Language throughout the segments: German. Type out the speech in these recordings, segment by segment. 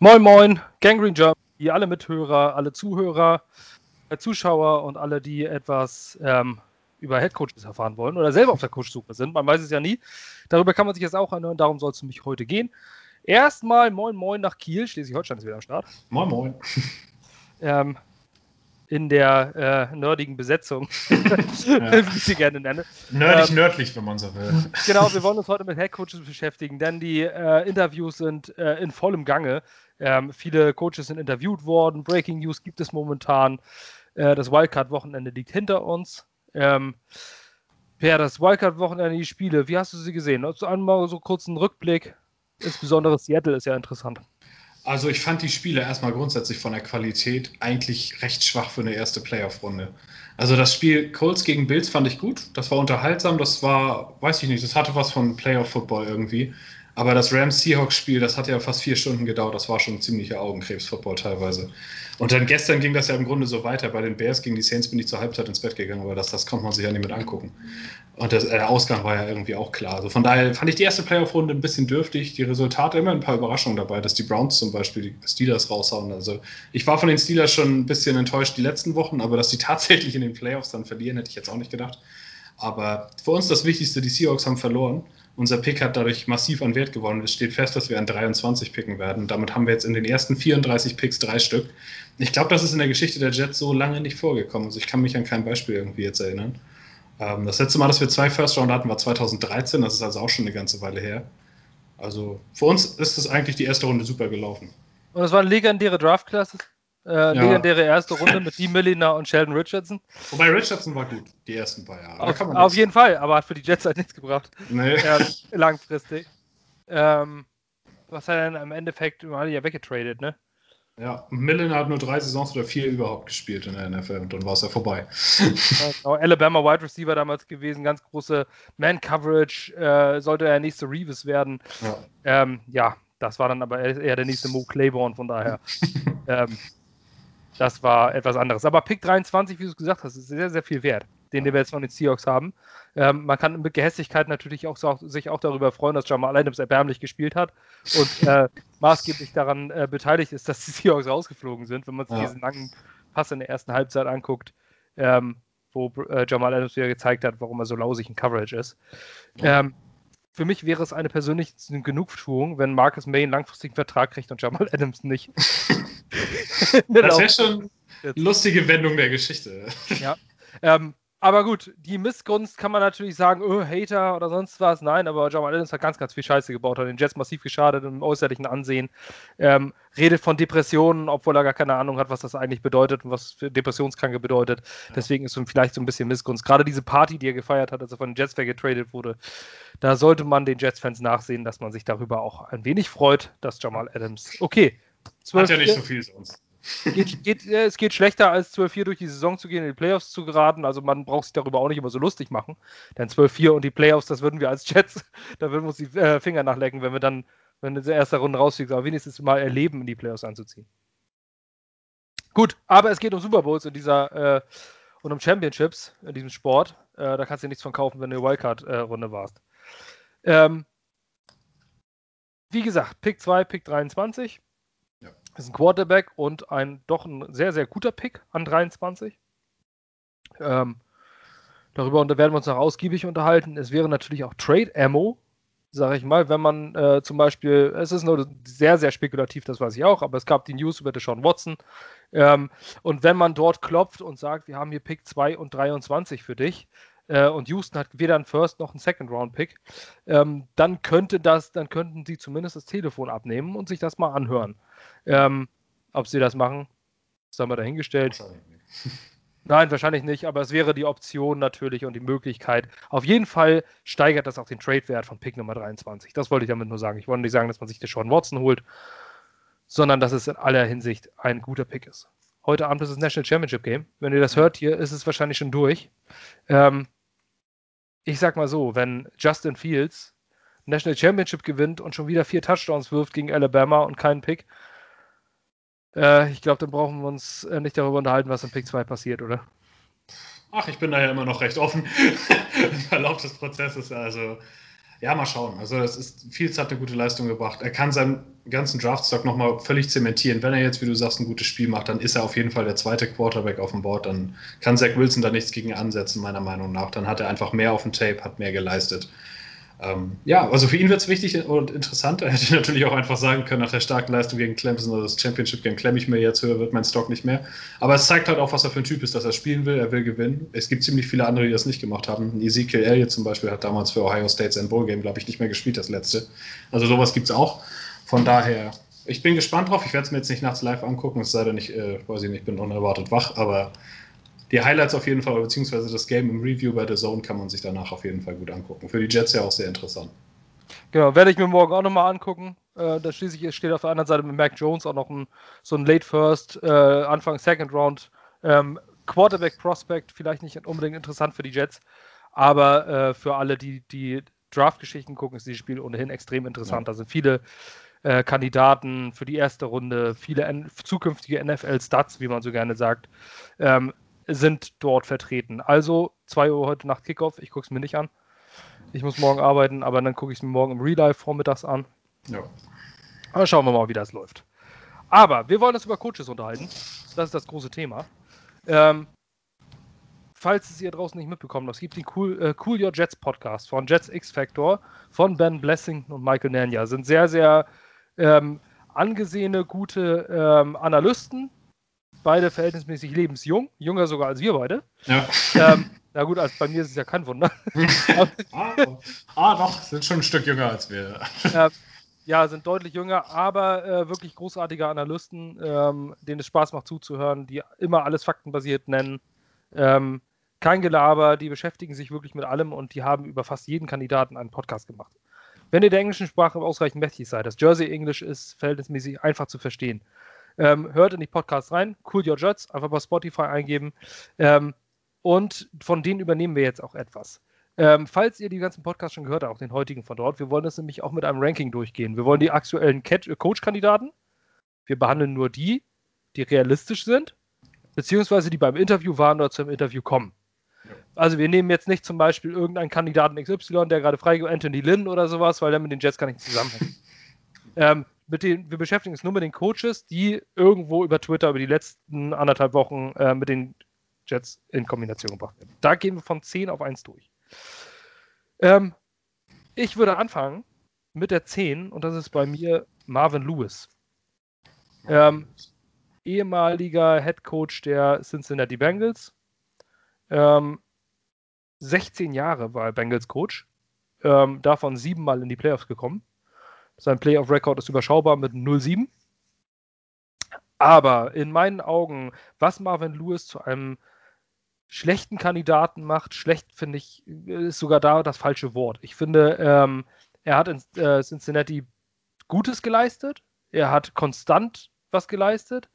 Moin Moin, Gangrene Germany, alle Mithörer, alle Zuhörer, äh, Zuschauer und alle, die etwas ähm, über Headcoaches erfahren wollen oder selber auf der Coachsuche sind. Man weiß es ja nie. Darüber kann man sich jetzt auch anhören, darum soll es mich heute gehen. Erstmal Moin Moin nach Kiel, Schleswig-Holstein ist wieder am Start. Moin Moin. Ähm, in der äh, nerdigen Besetzung, wie ich sie gerne nenne. Nerdig, ähm, nördlich, wenn man so will. Genau, wir wollen uns heute mit Headcoaches beschäftigen, denn die äh, Interviews sind äh, in vollem Gange. Ähm, viele Coaches sind interviewt worden. Breaking News gibt es momentan. Äh, das Wildcard-Wochenende liegt hinter uns. Ähm, Per, das Wildcard-Wochenende, die Spiele, wie hast du sie gesehen? Also einmal so kurz einen Rückblick. Insbesondere Seattle ist ja interessant. Also ich fand die Spiele erstmal grundsätzlich von der Qualität eigentlich recht schwach für eine erste Playoff-Runde. Also das Spiel Colts gegen Bills fand ich gut. Das war unterhaltsam. Das war, weiß ich nicht, das hatte was von Playoff-Football irgendwie. Aber das Rams-Seahawks-Spiel, das hat ja fast vier Stunden gedauert. Das war schon ziemlicher Augenkrebs-Football teilweise. Und dann gestern ging das ja im Grunde so weiter. Bei den Bears gegen die Saints bin ich zur Halbzeit ins Bett gegangen, aber das, das konnte man sich ja nicht mit angucken. Und das, äh, der Ausgang war ja irgendwie auch klar. Also von daher fand ich die erste Playoff-Runde ein bisschen dürftig. Die Resultate immer ein paar Überraschungen dabei, dass die Browns zum Beispiel die Steelers raushauen. Also ich war von den Steelers schon ein bisschen enttäuscht die letzten Wochen, aber dass die tatsächlich in den Playoffs dann verlieren, hätte ich jetzt auch nicht gedacht. Aber für uns das Wichtigste, die Seahawks haben verloren. Unser Pick hat dadurch massiv an Wert gewonnen. Es steht fest, dass wir an 23 picken werden. Damit haben wir jetzt in den ersten 34 Picks drei Stück. Ich glaube, das ist in der Geschichte der Jets so lange nicht vorgekommen. Also ich kann mich an kein Beispiel irgendwie jetzt erinnern. Ähm, das letzte Mal, dass wir zwei First Round hatten, war 2013. Das ist also auch schon eine ganze Weile her. Also für uns ist das eigentlich die erste Runde super gelaufen. Und es waren legendäre Draft-Classes? Äh, ja. Legendäre erste Runde mit Dee Milliner und Sheldon Richardson. Wobei Richardson war gut, die ersten paar Jahre. Auf, auf jeden Fall, aber hat für die Jets halt nichts gebracht. Nee. Äh, langfristig. Ähm, was er dann im Endeffekt mal ja weggetradet, ne? Ja, Milliner hat nur drei Saisons oder vier überhaupt gespielt in der NFL und dann war es ja vorbei. Genau, Alabama Wide Receiver damals gewesen, ganz große Man-Coverage, äh, sollte er nächste Revis werden. Ja. Ähm, ja. das war dann aber eher der nächste Mo Claiborne, von daher. ähm, das war etwas anderes. Aber Pick 23, wie du es gesagt hast, ist sehr, sehr viel wert, den, den wir jetzt von den Seahawks haben. Ähm, man kann mit Gehässigkeit natürlich auch, so, sich auch darüber freuen, dass Jamal Adams erbärmlich gespielt hat und äh, maßgeblich daran äh, beteiligt ist, dass die Seahawks rausgeflogen sind, wenn man sich ja. diesen langen Pass in der ersten Halbzeit anguckt, ähm, wo äh, Jamal Adams wieder gezeigt hat, warum er so lausig in Coverage ist. Ähm, für mich wäre es eine persönliche Genugtuung, wenn Marcus May einen langfristigen Vertrag kriegt und Jamal Adams nicht. das wäre schon eine lustige Wendung der Geschichte. Ja. Ähm, aber gut, die Missgunst kann man natürlich sagen, oh, Hater oder sonst was. Nein, aber Jamal Adams hat ganz, ganz viel Scheiße gebaut, hat den Jets massiv geschadet im äußerlichen Ansehen. Ähm, redet von Depressionen, obwohl er gar keine Ahnung hat, was das eigentlich bedeutet und was für Depressionskranke bedeutet. Deswegen ist vielleicht so ein bisschen Missgunst. Gerade diese Party, die er gefeiert hat, als er von den Jets weggetradet wurde, da sollte man den Jets-Fans nachsehen, dass man sich darüber auch ein wenig freut, dass Jamal Adams, okay. 12, hat ja nicht so viel sonst. Geht, geht, es geht schlechter als 12-4 durch die Saison zu gehen, in die Playoffs zu geraten. Also man braucht sich darüber auch nicht immer so lustig machen. Denn 12-4 und die Playoffs, das würden wir als Jets, da würden wir uns die äh, Finger nachlecken, wenn wir dann, wenn in der ersten Runde rausfliegen, aber wenigstens mal erleben, in die Playoffs anzuziehen. Gut, aber es geht um Super Bowls in dieser äh, und um Championships in diesem Sport. Äh, da kannst du nichts von kaufen, wenn du eine Wildcard-Runde äh, warst. Ähm, wie gesagt, Pick 2, Pick 23. Ist ein Quarterback und ein doch ein sehr, sehr guter Pick an 23. Ähm, darüber werden wir uns noch ausgiebig unterhalten. Es wäre natürlich auch Trade Ammo, sage ich mal, wenn man äh, zum Beispiel, es ist nur sehr, sehr spekulativ, das weiß ich auch, aber es gab die News über Deshaun Watson. Ähm, und wenn man dort klopft und sagt, wir haben hier Pick 2 und 23 für dich, äh, und Houston hat weder einen First noch einen Second Round Pick, ähm, dann könnte das, dann könnten sie zumindest das Telefon abnehmen und sich das mal anhören. Ähm, ob sie das machen, ist dann mal dahingestellt. Nein, wahrscheinlich nicht, aber es wäre die Option natürlich und die Möglichkeit. Auf jeden Fall steigert das auch den Trade-Wert von Pick Nummer 23. Das wollte ich damit nur sagen. Ich wollte nicht sagen, dass man sich den Sean Watson holt, sondern dass es in aller Hinsicht ein guter Pick ist. Heute Abend ist das National Championship Game. Wenn ihr das hört hier, ist es wahrscheinlich schon durch. Ähm, ich sag mal so, wenn Justin Fields National Championship gewinnt und schon wieder vier Touchdowns wirft gegen Alabama und keinen Pick, äh, ich glaube, dann brauchen wir uns äh, nicht darüber unterhalten, was in Pick 2 passiert, oder? Ach, ich bin da ja immer noch recht offen im Verlauf des Prozesses. Also, Ja, mal schauen. Also das ist, Fields hat eine gute Leistung gebracht. Er kann seinen ganzen Draftstock nochmal völlig zementieren. Wenn er jetzt, wie du sagst, ein gutes Spiel macht, dann ist er auf jeden Fall der zweite Quarterback auf dem Board. Dann kann Zach Wilson da nichts gegen ansetzen, meiner Meinung nach. Dann hat er einfach mehr auf dem Tape, hat mehr geleistet. Ähm, ja, also für ihn wird es wichtig und interessant. Er hätte natürlich auch einfach sagen können, nach der starken Leistung gegen Clemson oder das Championship Game klemme ich mir jetzt höher, wird mein Stock nicht mehr. Aber es zeigt halt auch, was er für ein Typ ist, dass er spielen will, er will gewinnen. Es gibt ziemlich viele andere, die das nicht gemacht haben. Ezekiel Elliott zum Beispiel hat damals für Ohio State sein Bowl Game, glaube ich, nicht mehr gespielt, das letzte. Also sowas gibt es auch. Von daher, ich bin gespannt drauf. Ich werde es mir jetzt nicht nachts live angucken, es sei denn, ich, äh, weiß ich nicht, bin unerwartet wach, aber die Highlights auf jeden Fall, beziehungsweise das Game im Review bei The Zone kann man sich danach auf jeden Fall gut angucken. Für die Jets ja auch sehr interessant. Genau, werde ich mir morgen auch nochmal angucken. Äh, da schließlich steht auf der anderen Seite mit Mac Jones auch noch ein, so ein Late First, äh, Anfang Second Round ähm, Quarterback Prospect, vielleicht nicht unbedingt interessant für die Jets, aber äh, für alle, die die Draft-Geschichten gucken, ist dieses Spiel ohnehin extrem interessant. Ja. Da sind viele äh, Kandidaten für die erste Runde, viele N zukünftige NFL-Stats, wie man so gerne sagt. Ähm, sind dort vertreten. Also 2 Uhr heute Nacht Kickoff. Ich gucke es mir nicht an. Ich muss morgen arbeiten, aber dann gucke ich es mir morgen im Real Life vormittags an. Ja. Aber schauen wir mal, wie das läuft. Aber wir wollen uns über Coaches unterhalten. Das ist das große Thema. Ähm, falls es ihr draußen nicht mitbekommen habt, es gibt den cool, äh, cool Your Jets Podcast von Jets X Factor von Ben Blessing und Michael Nanya. Sind sehr, sehr ähm, angesehene, gute ähm, Analysten, beide verhältnismäßig lebensjung, jünger sogar als wir beide. Ja. Ähm, na gut, also bei mir ist es ja kein Wunder. ah, ah, doch, sind schon ein Stück jünger als wir. Äh, ja, sind deutlich jünger, aber äh, wirklich großartige Analysten, ähm, denen es Spaß macht zuzuhören, die immer alles faktenbasiert nennen. Ähm, kein Gelaber, die beschäftigen sich wirklich mit allem und die haben über fast jeden Kandidaten einen Podcast gemacht. Wenn ihr der englischen Sprache ausreichend mächtig seid, das Jersey English ist verhältnismäßig einfach zu verstehen. Ähm, hört in die Podcasts rein. Cool Your Jets. Einfach bei Spotify eingeben. Ähm, und von denen übernehmen wir jetzt auch etwas. Ähm, falls ihr die ganzen Podcasts schon gehört habt, auch den heutigen von dort, wir wollen das nämlich auch mit einem Ranking durchgehen. Wir wollen die aktuellen äh, Coach-Kandidaten. Wir behandeln nur die, die realistisch sind, beziehungsweise die beim Interview waren oder zum Interview kommen. Also wir nehmen jetzt nicht zum Beispiel irgendeinen Kandidaten XY, der gerade frei Anthony Lynn oder sowas, weil der mit den Jets gar nicht zusammenhängt. ähm, mit den, wir beschäftigen uns nur mit den Coaches, die irgendwo über Twitter über die letzten anderthalb Wochen äh, mit den Jets in Kombination gebracht werden. Da gehen wir von 10 auf 1 durch. Ähm, ich würde anfangen mit der 10 und das ist bei mir Marvin Lewis. Ähm, ehemaliger Head Coach der Cincinnati Bengals. Ähm, 16 Jahre war er Bengals Coach. Ähm, davon siebenmal in die Playoffs gekommen. Sein Playoff-Rekord ist überschaubar mit 0-7. Aber in meinen Augen, was Marvin Lewis zu einem schlechten Kandidaten macht, schlecht finde ich, ist sogar da das falsche Wort. Ich finde, ähm, er hat in äh, Cincinnati Gutes geleistet. Er hat konstant was geleistet.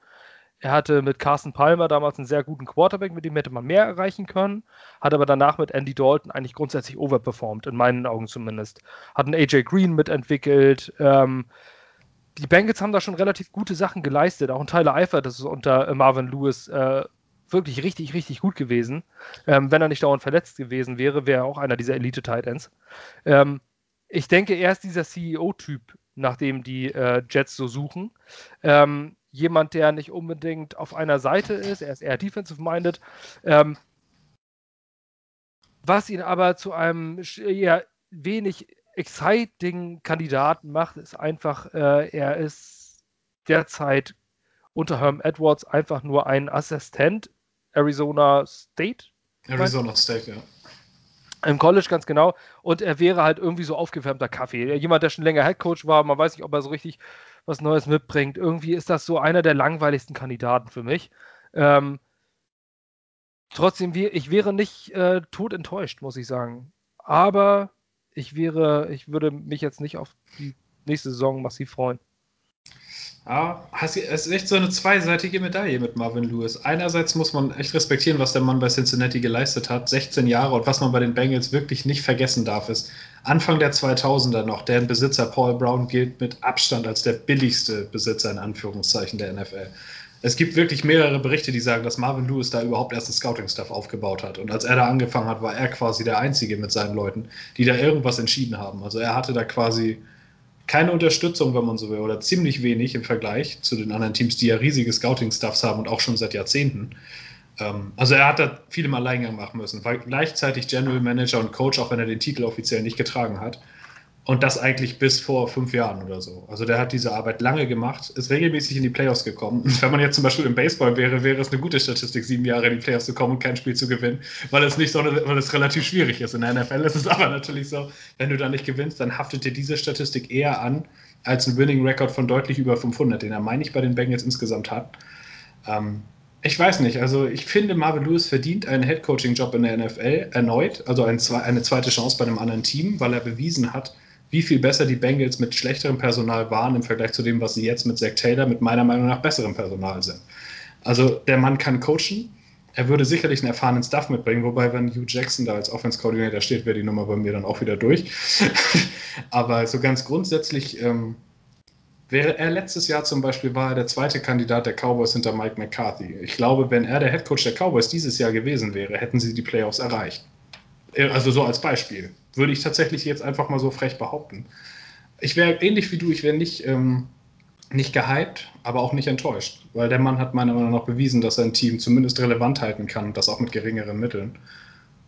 Er hatte mit Carson Palmer damals einen sehr guten Quarterback, mit dem hätte man mehr erreichen können, hat aber danach mit Andy Dalton eigentlich grundsätzlich overperformed, in meinen Augen zumindest. Hat einen AJ Green mitentwickelt. Ähm, die Bengals haben da schon relativ gute Sachen geleistet. Auch ein Tyler Eifert, das ist unter äh, Marvin Lewis äh, wirklich richtig, richtig gut gewesen. Ähm, wenn er nicht dauernd verletzt gewesen wäre, wäre er auch einer dieser Elite-Tight Ähm, ich denke, er ist dieser CEO-Typ, nach dem die äh, Jets so suchen. Ähm, jemand, der nicht unbedingt auf einer Seite ist, er ist eher defensive-minded, ähm, was ihn aber zu einem eher wenig exciting Kandidaten macht, ist einfach, äh, er ist derzeit unter Herm Edwards einfach nur ein Assistent Arizona State. Arizona State, ja. Im College ganz genau. Und er wäre halt irgendwie so aufgewärmter Kaffee. Jemand, der schon länger Headcoach war, man weiß nicht, ob er so richtig was Neues mitbringt. Irgendwie ist das so einer der langweiligsten Kandidaten für mich. Ähm, trotzdem, ich wäre nicht äh, tot enttäuscht, muss ich sagen. Aber ich wäre, ich würde mich jetzt nicht auf die nächste Saison massiv freuen. Ja, es ist echt so eine zweiseitige Medaille mit Marvin Lewis. Einerseits muss man echt respektieren, was der Mann bei Cincinnati geleistet hat, 16 Jahre und was man bei den Bengals wirklich nicht vergessen darf, ist Anfang der 2000er noch, deren Besitzer Paul Brown gilt mit Abstand als der billigste Besitzer in Anführungszeichen der NFL. Es gibt wirklich mehrere Berichte, die sagen, dass Marvin Lewis da überhaupt erst das Scouting-Stuff aufgebaut hat. Und als er da angefangen hat, war er quasi der Einzige mit seinen Leuten, die da irgendwas entschieden haben. Also er hatte da quasi keine Unterstützung, wenn man so will, oder ziemlich wenig im Vergleich zu den anderen Teams, die ja riesige Scouting-Stuffs haben und auch schon seit Jahrzehnten. Ähm, also er hat da viel im Alleingang machen müssen, weil gleichzeitig General Manager und Coach, auch wenn er den Titel offiziell nicht getragen hat. Und das eigentlich bis vor fünf Jahren oder so. Also der hat diese Arbeit lange gemacht, ist regelmäßig in die Playoffs gekommen. Wenn man jetzt zum Beispiel im Baseball wäre, wäre es eine gute Statistik, sieben Jahre in die Playoffs zu kommen und kein Spiel zu gewinnen, weil es nicht so, weil es relativ schwierig ist. In der NFL ist es aber natürlich so, wenn du da nicht gewinnst, dann haftet dir diese Statistik eher an als ein Winning Record von deutlich über 500, den er, meine ich, bei den Bengals insgesamt hat. Ähm, ich weiß nicht, also ich finde, Marvin Lewis verdient einen Headcoaching-Job in der NFL erneut, also eine zweite Chance bei einem anderen Team, weil er bewiesen hat, wie viel besser die Bengals mit schlechterem Personal waren im Vergleich zu dem, was sie jetzt mit Zach Taylor mit meiner Meinung nach besserem Personal sind. Also der Mann kann coachen. Er würde sicherlich einen erfahrenen Staff mitbringen, wobei, wenn Hugh Jackson da als Offense Coordinator steht, wäre die Nummer bei mir dann auch wieder durch. Aber so ganz grundsätzlich ähm, wäre er letztes Jahr zum Beispiel war er der zweite Kandidat der Cowboys hinter Mike McCarthy. Ich glaube, wenn er der Head Coach der Cowboys dieses Jahr gewesen wäre, hätten sie die Playoffs erreicht. Äh, also so als Beispiel. Würde ich tatsächlich jetzt einfach mal so frech behaupten. Ich wäre ähnlich wie du, ich wäre nicht, ähm, nicht gehypt, aber auch nicht enttäuscht. Weil der Mann hat meiner Meinung nach bewiesen, dass er ein Team zumindest relevant halten kann das auch mit geringeren Mitteln.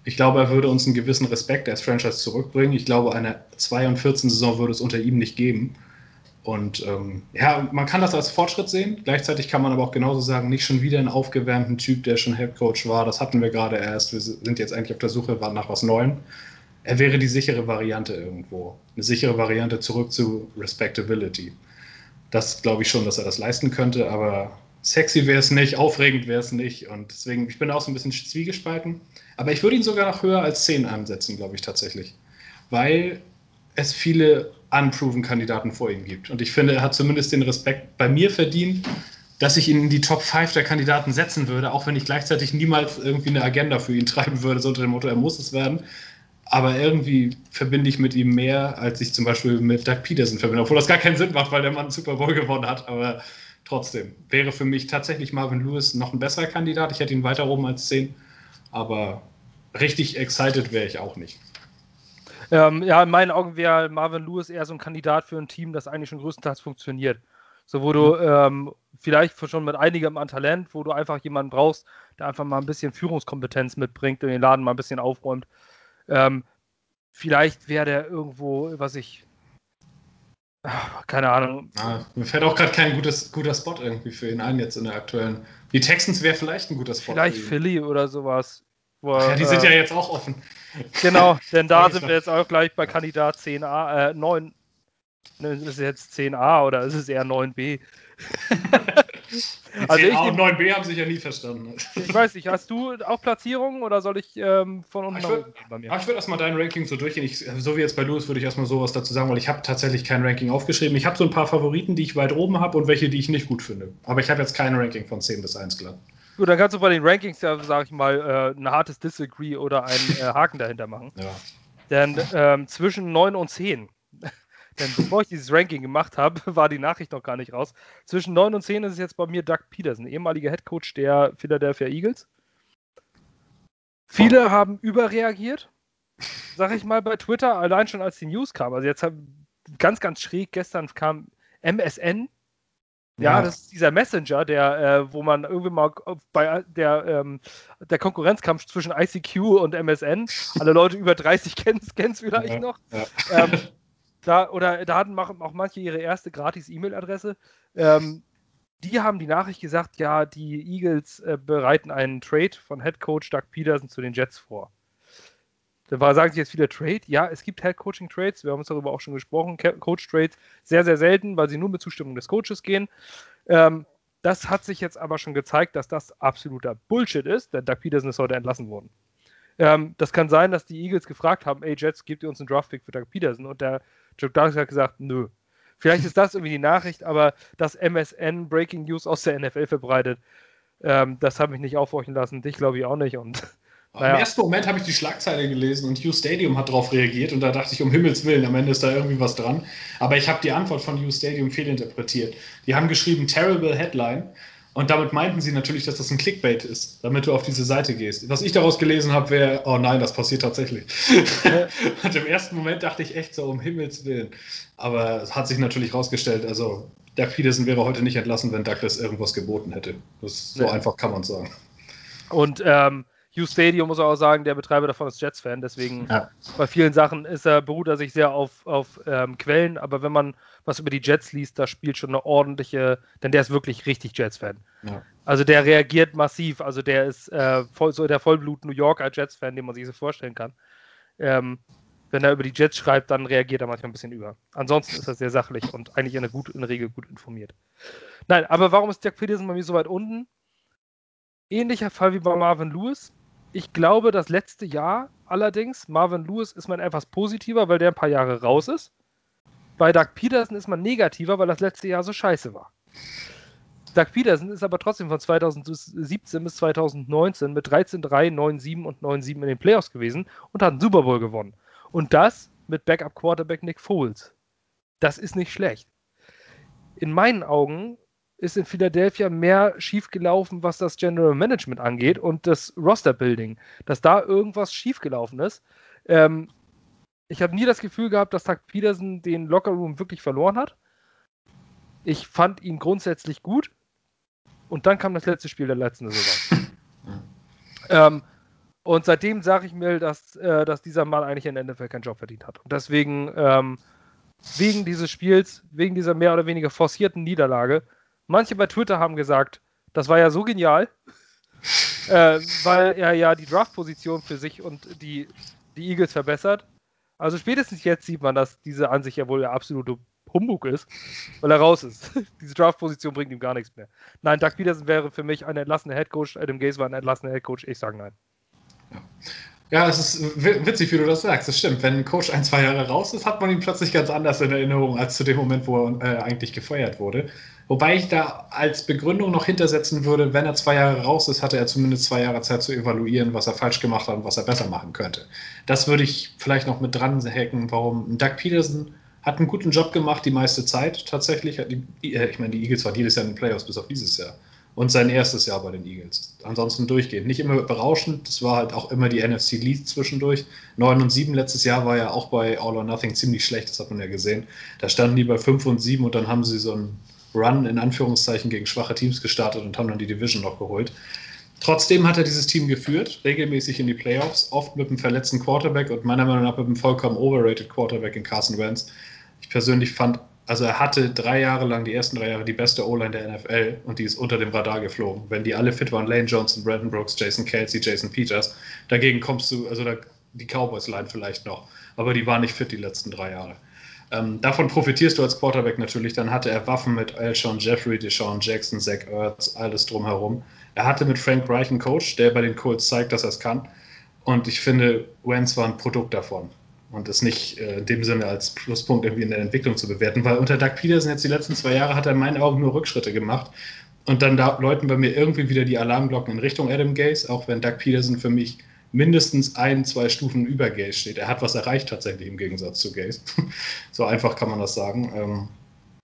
Ich glaube, er würde uns einen gewissen Respekt als Franchise zurückbringen. Ich glaube, eine 2 und 14 Saison würde es unter ihm nicht geben. Und ähm, ja, man kann das als Fortschritt sehen. Gleichzeitig kann man aber auch genauso sagen, nicht schon wieder einen aufgewärmten Typ, der schon Head Coach war. Das hatten wir gerade erst. Wir sind jetzt eigentlich auf der Suche nach was Neuem. Er wäre die sichere Variante irgendwo. Eine sichere Variante zurück zu Respectability. Das glaube ich schon, dass er das leisten könnte, aber sexy wäre es nicht, aufregend wäre es nicht. Und deswegen, ich bin auch so ein bisschen zwiegespalten. Aber ich würde ihn sogar noch höher als 10 ansetzen, glaube ich tatsächlich. Weil es viele unproven Kandidaten vor ihm gibt. Und ich finde, er hat zumindest den Respekt bei mir verdient, dass ich ihn in die Top 5 der Kandidaten setzen würde, auch wenn ich gleichzeitig niemals irgendwie eine Agenda für ihn treiben würde, so unter dem Motto, er muss es werden. Aber irgendwie verbinde ich mit ihm mehr, als ich zum Beispiel mit Doug Peterson verbinde, obwohl das gar keinen Sinn macht, weil der Mann Super Bowl gewonnen hat. Aber trotzdem wäre für mich tatsächlich Marvin Lewis noch ein besserer Kandidat. Ich hätte ihn weiter oben als 10, aber richtig excited wäre ich auch nicht. Ähm, ja, in meinen Augen wäre Marvin Lewis eher so ein Kandidat für ein Team, das eigentlich schon größtenteils funktioniert. So, wo du mhm. ähm, vielleicht schon mit einigem an Talent, wo du einfach jemanden brauchst, der einfach mal ein bisschen Führungskompetenz mitbringt und den Laden mal ein bisschen aufräumt. Ähm, vielleicht wäre der irgendwo, was ich. Keine Ahnung. Ah, mir fällt auch gerade kein gutes, guter Spot irgendwie für ihn ein, jetzt in der aktuellen. Die Texans wäre vielleicht ein guter Spot. Vielleicht Philly oder sowas. Wo, Ach ja, die äh, sind ja jetzt auch offen. Genau, denn da sind wir jetzt auch gleich bei Kandidat 10a, äh, 9. Ne, ist es jetzt 10a oder ist es eher 9b? also 10a und 9b haben sich ja nie verstanden. ich weiß nicht, hast du auch Platzierungen oder soll ich ähm, von unten nach oben gehen bei mir? Ich würde erstmal dein Ranking so durchgehen. Ich, so wie jetzt bei Louis würde ich erstmal sowas dazu sagen, weil ich habe tatsächlich kein Ranking aufgeschrieben. Ich habe so ein paar Favoriten, die ich weit oben habe und welche, die ich nicht gut finde. Aber ich habe jetzt kein Ranking von 10 bis 1 klar. Gut, dann kannst du bei den Rankings ja, sag ich mal, äh, ein hartes Disagree oder einen äh, Haken dahinter machen. Ja. Denn ähm, zwischen 9 und 10, denn bevor ich dieses Ranking gemacht habe, war die Nachricht noch gar nicht raus. Zwischen 9 und 10 ist es jetzt bei mir Doug Peterson, ehemaliger Headcoach der Philadelphia Eagles. Viele haben überreagiert, sag ich mal, bei Twitter, allein schon als die News kam. Also jetzt haben ganz, ganz schräg, gestern kam MSN ja, ja, das ist dieser Messenger, der, äh, wo man irgendwie mal bei der, ähm, der Konkurrenzkampf zwischen ICQ und MSN, alle Leute über 30 kennen es vielleicht ja, noch. Ja. Ähm, da, oder da hatten auch manche ihre erste gratis E-Mail-Adresse. Ähm, die haben die Nachricht gesagt, ja, die Eagles äh, bereiten einen Trade von Head Coach Doug Peterson zu den Jets vor. Da war, sagen sich jetzt viele Trade. Ja, es gibt Head Coaching Trades. Wir haben uns darüber auch schon gesprochen. Coach Trades sehr, sehr selten, weil sie nur mit Zustimmung des Coaches gehen. Ähm, das hat sich jetzt aber schon gezeigt, dass das absoluter Bullshit ist, denn Doug Peterson ist heute entlassen worden. Ähm, das kann sein, dass die Eagles gefragt haben, ey Jets, gebt ihr uns einen Draftpick für Doug Peterson? Und der Joe Douglas hat gesagt, nö. Vielleicht ist das irgendwie die Nachricht, aber dass MSN Breaking News aus der NFL verbreitet, ähm, das hat mich nicht aufhorchen lassen. Dich glaube ich auch nicht. Und naja. Im ersten Moment habe ich die Schlagzeile gelesen und Hugh Stadium hat darauf reagiert und da dachte ich, um Himmels Willen, am Ende ist da irgendwie was dran. Aber ich habe die Antwort von Hugh Stadium fehlinterpretiert. Die haben geschrieben, terrible headline Und damit meinten sie natürlich, dass das ein Clickbait ist, damit du auf diese Seite gehst. Was ich daraus gelesen habe, wäre, oh nein, das passiert tatsächlich. Und im ersten Moment dachte ich echt so, um Himmels Willen. Aber es hat sich natürlich rausgestellt, also Doug Peterson wäre heute nicht entlassen, wenn Douglas irgendwas geboten hätte. Das so ja. einfach kann man sagen. Und ähm, Hugh Stadium muss auch sagen, der Betreiber davon ist Jets-Fan, deswegen ja. bei vielen Sachen ist er, beruht er sich sehr auf, auf ähm, Quellen, aber wenn man was über die Jets liest, da spielt schon eine ordentliche, denn der ist wirklich richtig Jets-Fan. Ja. Also der reagiert massiv, also der ist äh, voll, so der Vollblut New Yorker Jets-Fan, den man sich so vorstellen kann. Ähm, wenn er über die Jets schreibt, dann reagiert er manchmal ein bisschen über. Ansonsten ist er sehr sachlich und eigentlich in der, gut, in der Regel gut informiert. Nein, aber warum ist Jack Peterson bei mir so weit unten? Ähnlicher Fall wie bei Marvin Lewis. Ich glaube, das letzte Jahr allerdings, Marvin Lewis ist man etwas positiver, weil der ein paar Jahre raus ist. Bei Doug Peterson ist man negativer, weil das letzte Jahr so scheiße war. Doug Peterson ist aber trotzdem von 2017 bis 2019 mit 13-3, 9-7 und 9-7 in den Playoffs gewesen und hat einen Super Bowl gewonnen. Und das mit Backup-Quarterback Nick Foles. Das ist nicht schlecht. In meinen Augen ist in Philadelphia mehr schiefgelaufen, was das General Management angeht und das Roster-Building. Dass da irgendwas schiefgelaufen ist. Ähm, ich habe nie das Gefühl gehabt, dass Tuck Peterson den Lockerroom wirklich verloren hat. Ich fand ihn grundsätzlich gut. Und dann kam das letzte Spiel der letzten Saison. ähm, und seitdem sage ich mir, dass, äh, dass dieser Mann eigentlich in der NFL keinen Job verdient hat. Und deswegen, ähm, wegen dieses Spiels, wegen dieser mehr oder weniger forcierten Niederlage, Manche bei Twitter haben gesagt, das war ja so genial, äh, weil er ja die Draft-Position für sich und die, die Eagles verbessert. Also spätestens jetzt sieht man, dass diese Ansicht ja wohl der absolute Humbug ist, weil er raus ist. Diese Draft-Position bringt ihm gar nichts mehr. Nein, Doug Peterson wäre für mich ein entlassener Headcoach. Adam Gaze war ein entlassener Headcoach. Ich sage nein. Ja. Es ist witzig, wie du das sagst. Das stimmt. Wenn ein Coach ein, zwei Jahre raus ist, hat man ihn plötzlich ganz anders in Erinnerung als zu dem Moment, wo er äh, eigentlich gefeuert wurde. Wobei ich da als Begründung noch hintersetzen würde, wenn er zwei Jahre raus ist, hatte er zumindest zwei Jahre Zeit zu evaluieren, was er falsch gemacht hat und was er besser machen könnte. Das würde ich vielleicht noch mit dran hacken, warum Doug Peterson hat einen guten Job gemacht die meiste Zeit tatsächlich. Die, äh, ich meine, die Eagles waren jedes Jahr in den Playoffs bis auf dieses Jahr und sein erstes Jahr bei den Eagles. Ansonsten durchgehend. Nicht immer berauschend, das war halt auch immer die NFC Lead zwischendurch. 9 und 7 letztes Jahr war ja auch bei All or Nothing ziemlich schlecht, das hat man ja gesehen. Da standen die bei 5 und 7 und dann haben sie so einen Run in Anführungszeichen gegen schwache Teams gestartet und haben dann die Division noch geholt. Trotzdem hat er dieses Team geführt, regelmäßig in die Playoffs, oft mit einem verletzten Quarterback und meiner Meinung nach mit einem vollkommen overrated Quarterback in Carson Wentz. Ich persönlich fand also er hatte drei Jahre lang, die ersten drei Jahre, die beste O-Line der NFL und die ist unter dem Radar geflogen. Wenn die alle fit waren, Lane Johnson, Brandon Brooks, Jason Kelsey, Jason Peters, dagegen kommst du, also da, die Cowboys-Line vielleicht noch, aber die war nicht fit die letzten drei Jahre. Ähm, davon profitierst du als Quarterback natürlich. Dann hatte er Waffen mit Alshon Jeffrey, Deshaun Jackson, Zach Ertz, alles drumherum. Er hatte mit Frank Reich einen Coach, der bei den Colts zeigt, dass er es kann. Und ich finde, Wentz war ein Produkt davon und das nicht äh, in dem Sinne als Pluspunkt irgendwie in der Entwicklung zu bewerten, weil unter Doug Peterson jetzt die letzten zwei Jahre hat er in meinen Augen nur Rückschritte gemacht und dann da läuten bei mir irgendwie wieder die Alarmglocken in Richtung Adam Gaze, auch wenn Doug Peterson für mich mindestens ein, zwei Stufen über Gaze steht. Er hat was erreicht tatsächlich im Gegensatz zu Gaze. so einfach kann man das sagen. Ähm,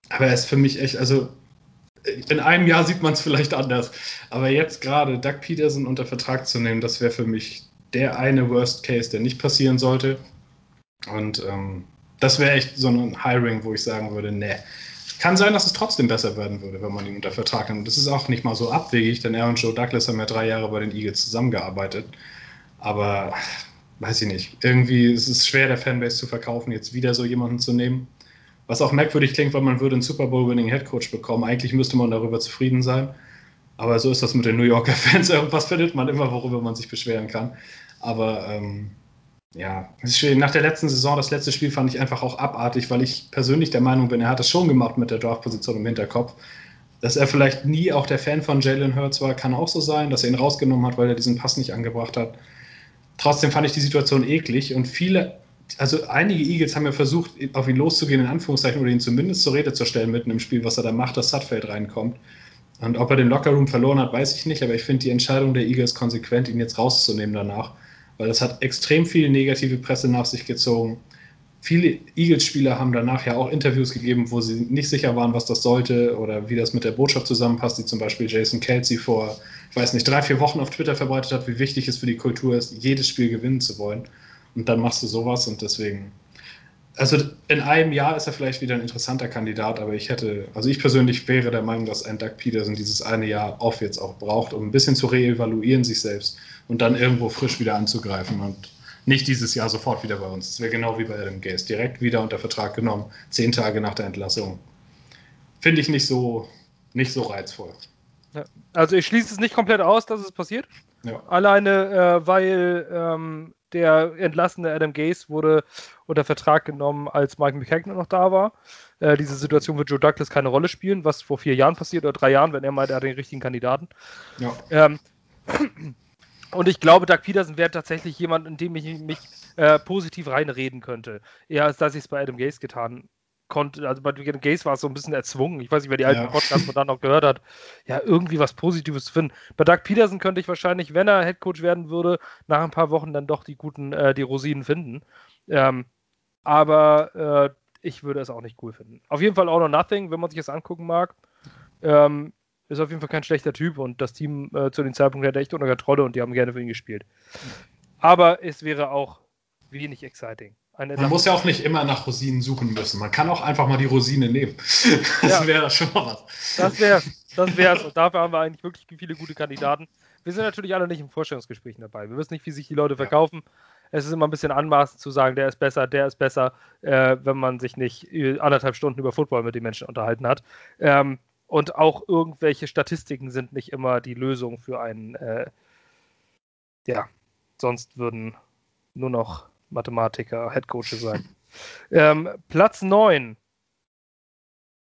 aber er ist für mich echt, also in einem Jahr sieht man es vielleicht anders. Aber jetzt gerade Doug Peterson unter Vertrag zu nehmen, das wäre für mich der eine Worst Case, der nicht passieren sollte. Und ähm, das wäre echt so ein Hiring, wo ich sagen würde, ne. Kann sein, dass es trotzdem besser werden würde, wenn man ihn unter Vertrag nimmt. Das ist auch nicht mal so abwegig, denn er und Joe Douglas haben ja drei Jahre bei den Eagles zusammengearbeitet. Aber weiß ich nicht. Irgendwie ist es schwer, der Fanbase zu verkaufen, jetzt wieder so jemanden zu nehmen. Was auch merkwürdig klingt, weil man würde einen Super Bowl-winning Headcoach bekommen. Eigentlich müsste man darüber zufrieden sein. Aber so ist das mit den New Yorker Fans. Irgendwas findet man immer, worüber man sich beschweren kann. Aber ähm, ja, nach der letzten Saison, das letzte Spiel fand ich einfach auch abartig, weil ich persönlich der Meinung bin, er hat es schon gemacht mit der Draftposition im Hinterkopf. Dass er vielleicht nie auch der Fan von Jalen Hurts war, kann auch so sein, dass er ihn rausgenommen hat, weil er diesen Pass nicht angebracht hat. Trotzdem fand ich die Situation eklig und viele, also einige Eagles haben ja versucht, auf ihn loszugehen, in Anführungszeichen, oder ihn zumindest zur Rede zu stellen mitten im Spiel, was er da macht, dass Sutfeld reinkommt. Und ob er den Lockerroom verloren hat, weiß ich nicht, aber ich finde die Entscheidung der Eagles konsequent, ihn jetzt rauszunehmen danach weil es hat extrem viel negative Presse nach sich gezogen. Viele Eagles-Spieler haben danach ja auch Interviews gegeben, wo sie nicht sicher waren, was das sollte oder wie das mit der Botschaft zusammenpasst, die zum Beispiel Jason Kelsey vor, ich weiß nicht, drei, vier Wochen auf Twitter verbreitet hat, wie wichtig es für die Kultur ist, jedes Spiel gewinnen zu wollen. Und dann machst du sowas und deswegen. Also in einem Jahr ist er vielleicht wieder ein interessanter Kandidat, aber ich hätte, also ich persönlich wäre der Meinung, dass ein Doug Peterson dieses eine Jahr off jetzt auch braucht, um ein bisschen zu reevaluieren sich selbst und dann irgendwo frisch wieder anzugreifen. Und nicht dieses Jahr sofort wieder bei uns. Das wäre genau wie bei Adam Gaze. Direkt wieder unter Vertrag genommen, zehn Tage nach der Entlassung. Finde ich nicht so, nicht so reizvoll. Also ich schließe es nicht komplett aus, dass es passiert. Ja. Alleine, äh, weil ähm, der entlassene Adam Gaze wurde unter Vertrag genommen, als Mike McKagan noch da war. Äh, diese Situation wird Joe Douglas keine Rolle spielen, was vor vier Jahren passiert oder drei Jahren, wenn er meint, er hat den richtigen Kandidaten. Ja. Ähm, und ich glaube, Doug Peterson wäre tatsächlich jemand, in dem ich mich äh, positiv reinreden könnte. Eher als dass ich es bei Adam Gaze getan konnte. Also bei Adam Gaze war es so ein bisschen erzwungen. Ich weiß nicht, wer die alten ja. Podcasts von dann noch gehört hat. Ja, irgendwie was Positives zu finden. Bei Doug Peterson könnte ich wahrscheinlich, wenn er Headcoach werden würde, nach ein paar Wochen dann doch die guten, äh, die Rosinen finden. Ähm, aber äh, ich würde es auch nicht cool finden. Auf jeden Fall All or Nothing, wenn man sich das angucken mag. Ähm, ist auf jeden Fall kein schlechter Typ und das Team äh, zu dem Zeitpunkt hatte echt unter Kontrolle und die haben gerne für ihn gespielt. Aber es wäre auch wenig exciting. Eine Man muss ja auch nicht immer nach Rosinen suchen müssen. Man kann auch einfach mal die Rosine nehmen. Das ja. wäre schon mal was. Das wäre das wär's. Und dafür haben wir eigentlich wirklich viele gute Kandidaten. Wir sind natürlich alle nicht im Vorstellungsgespräch dabei. Wir wissen nicht, wie sich die Leute verkaufen. Ja. Es ist immer ein bisschen anmaßend zu sagen, der ist besser, der ist besser, äh, wenn man sich nicht anderthalb Stunden über Football mit den Menschen unterhalten hat. Ähm, und auch irgendwelche Statistiken sind nicht immer die Lösung für einen, äh, ja, sonst würden nur noch Mathematiker Headcoaches sein. ähm, Platz 9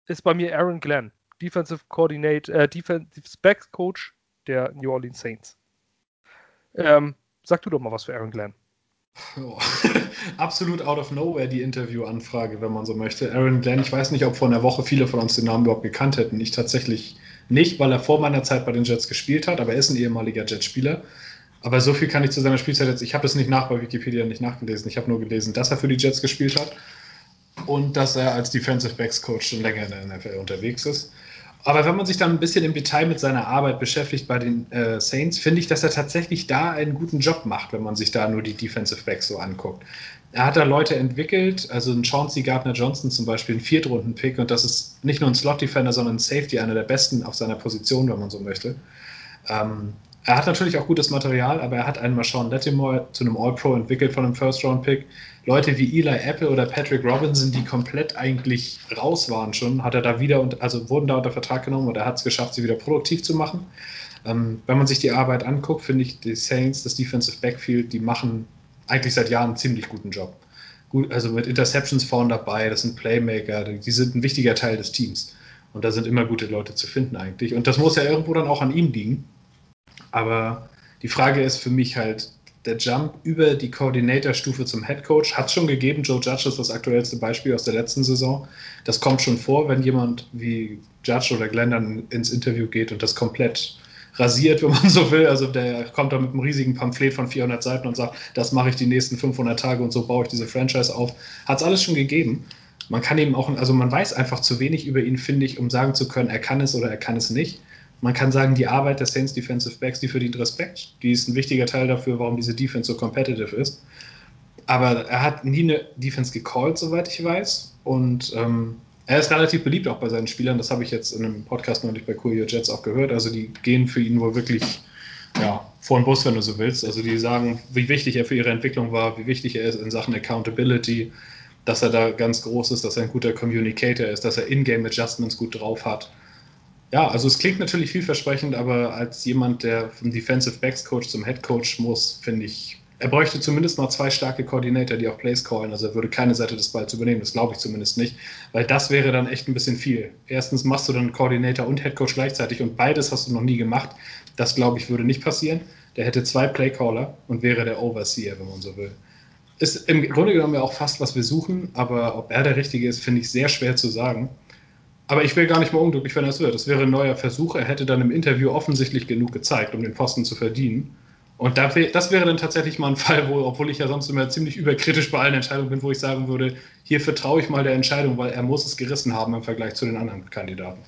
ist bei mir Aaron Glenn, Defensive Coordinator, äh, Defensive Specs Coach der New Orleans Saints. Ähm, sag du doch mal was für Aaron Glenn. Oh. Absolut out of nowhere die Interviewanfrage, wenn man so möchte. Aaron Glenn, ich weiß nicht, ob vor einer Woche viele von uns den Namen überhaupt gekannt hätten. Ich tatsächlich nicht, weil er vor meiner Zeit bei den Jets gespielt hat, aber er ist ein ehemaliger Jets-Spieler. Aber so viel kann ich zu seiner Spielzeit jetzt. Ich habe es nicht nach bei Wikipedia nicht nachgelesen. Ich habe nur gelesen, dass er für die Jets gespielt hat und dass er als Defensive Backs Coach schon länger in der NFL unterwegs ist. Aber wenn man sich dann ein bisschen im Detail mit seiner Arbeit beschäftigt bei den äh, Saints, finde ich, dass er tatsächlich da einen guten Job macht, wenn man sich da nur die Defensive Backs so anguckt. Er hat da Leute entwickelt, also ein Chauncey Gardner Johnson zum Beispiel, ein Viertrunden-Pick, und das ist nicht nur ein Slot-Defender, sondern ein Safety, einer der besten auf seiner Position, wenn man so möchte. Ähm, er hat natürlich auch gutes Material, aber er hat einen Marshawn Lattimore zu einem All-Pro entwickelt von einem First-Round-Pick. Leute wie Eli Apple oder Patrick Robinson, die komplett eigentlich raus waren schon, hat er da wieder, und, also wurden da unter Vertrag genommen und er hat es geschafft, sie wieder produktiv zu machen. Ähm, wenn man sich die Arbeit anguckt, finde ich, die Saints, das Defensive Backfield, die machen eigentlich seit Jahren einen ziemlich guten Job. Gut, also mit Interceptions vorne dabei, das sind Playmaker, die sind ein wichtiger Teil des Teams. Und da sind immer gute Leute zu finden eigentlich. Und das muss ja irgendwo dann auch an ihm liegen. Aber die Frage ist für mich halt, der Jump über die Coordinator-Stufe zum Head Coach hat es schon gegeben. Joe Judge ist das aktuellste Beispiel aus der letzten Saison. Das kommt schon vor, wenn jemand wie Judge oder Glenn dann ins Interview geht und das komplett rasiert, wenn man so will. Also der kommt da mit einem riesigen Pamphlet von 400 Seiten und sagt, das mache ich die nächsten 500 Tage und so baue ich diese Franchise auf. Hat es alles schon gegeben. Man kann eben auch, also man weiß einfach zu wenig über ihn, finde ich, um sagen zu können, er kann es oder er kann es nicht man kann sagen, die Arbeit der Saints Defensive Backs, die verdient Respekt. Die ist ein wichtiger Teil dafür, warum diese Defense so competitive ist. Aber er hat nie eine Defense gecallt, soweit ich weiß. Und ähm, er ist relativ beliebt auch bei seinen Spielern. Das habe ich jetzt in einem Podcast neulich bei Courier Jets auch gehört. Also die gehen für ihn wohl wirklich ja, vor den Bus, wenn du so willst. Also die sagen, wie wichtig er für ihre Entwicklung war, wie wichtig er ist in Sachen Accountability, dass er da ganz groß ist, dass er ein guter Communicator ist, dass er In-Game Adjustments gut drauf hat. Ja, also es klingt natürlich vielversprechend, aber als jemand, der vom Defensive Backs Coach zum Head Coach muss, finde ich, er bräuchte zumindest mal zwei starke Koordinator, die auch Plays callen. Also er würde keine Seite des Balls übernehmen, das glaube ich zumindest nicht, weil das wäre dann echt ein bisschen viel. Erstens machst du dann Koordinator und Head Coach gleichzeitig und beides hast du noch nie gemacht. Das glaube ich würde nicht passieren. Der hätte zwei Playcaller und wäre der Overseer, wenn man so will. Ist im Grunde genommen ja auch fast, was wir suchen, aber ob er der Richtige ist, finde ich sehr schwer zu sagen. Aber ich wäre gar nicht mal unglücklich, wenn er es wird. Das wäre ein neuer Versuch. Er hätte dann im Interview offensichtlich genug gezeigt, um den Posten zu verdienen. Und das wäre dann tatsächlich mal ein Fall, wo, obwohl ich ja sonst immer ziemlich überkritisch bei allen Entscheidungen bin, wo ich sagen würde, hier vertraue ich mal der Entscheidung, weil er muss es gerissen haben im Vergleich zu den anderen Kandidaten.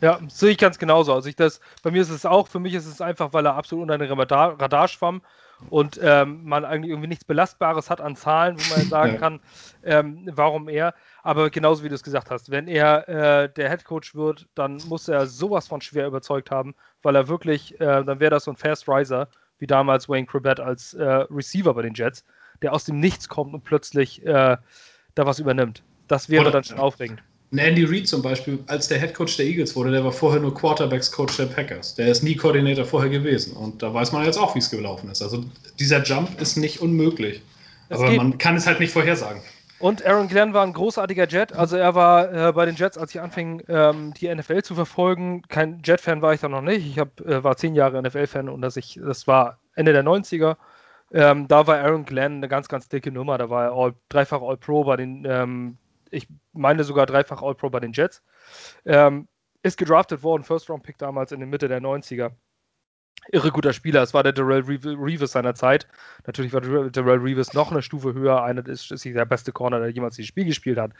Ja, sehe ich ganz genauso. Also ich das, bei mir ist es auch, für mich ist es einfach, weil er absolut unter den Radar, Radar schwamm und ähm, man eigentlich irgendwie nichts Belastbares hat an Zahlen, wo man sagen kann, ähm, warum er. Aber genauso wie du es gesagt hast, wenn er äh, der Head Coach wird, dann muss er sowas von schwer überzeugt haben, weil er wirklich, äh, dann wäre das so ein Fast Riser, wie damals Wayne Cribett als äh, Receiver bei den Jets, der aus dem Nichts kommt und plötzlich äh, da was übernimmt. Das wäre Oder, dann schon aufregend. Andy Reid zum Beispiel, als der Head Coach der Eagles wurde, der war vorher nur Quarterbacks-Coach der Packers. Der ist nie Koordinator vorher gewesen. Und da weiß man jetzt auch, wie es gelaufen ist. Also dieser Jump ist nicht unmöglich. Es aber geht. man kann es halt nicht vorhersagen. Und Aaron Glenn war ein großartiger Jet. Also er war äh, bei den Jets, als ich anfing, ähm, die NFL zu verfolgen. Kein Jet-Fan war ich da noch nicht. Ich hab, äh, war zehn Jahre NFL-Fan und das, ich, das war Ende der 90er. Ähm, da war Aaron Glenn eine ganz, ganz dicke Nummer. Da war er all, dreifach All-Pro bei den ähm, ich meine sogar dreifach All-Pro bei den Jets. Ähm, ist gedraftet worden, First-Round-Pick damals in der Mitte der 90er. Irre guter Spieler. Es war der Darrell Reeves seiner Zeit. Natürlich war Darrell Reeves noch eine Stufe höher. Einer ist, ist der beste Corner, der jemals dieses Spiel gespielt hat.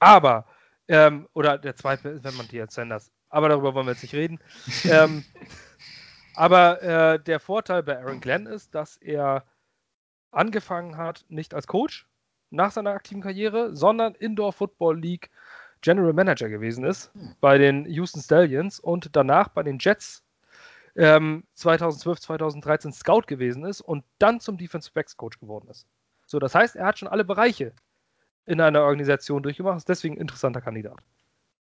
Aber, ähm, oder der zweite, wenn man die jetzt Sanders. Aber darüber wollen wir jetzt nicht reden. ähm, aber äh, der Vorteil bei Aaron Glenn ist, dass er angefangen hat, nicht als Coach, nach seiner aktiven Karriere, sondern Indoor Football League General Manager gewesen ist hm. bei den Houston Stallions und danach bei den Jets ähm, 2012, 2013 Scout gewesen ist und dann zum Defensive Backs Coach geworden ist. So, das heißt, er hat schon alle Bereiche in einer Organisation durchgemacht, ist deswegen ein interessanter Kandidat.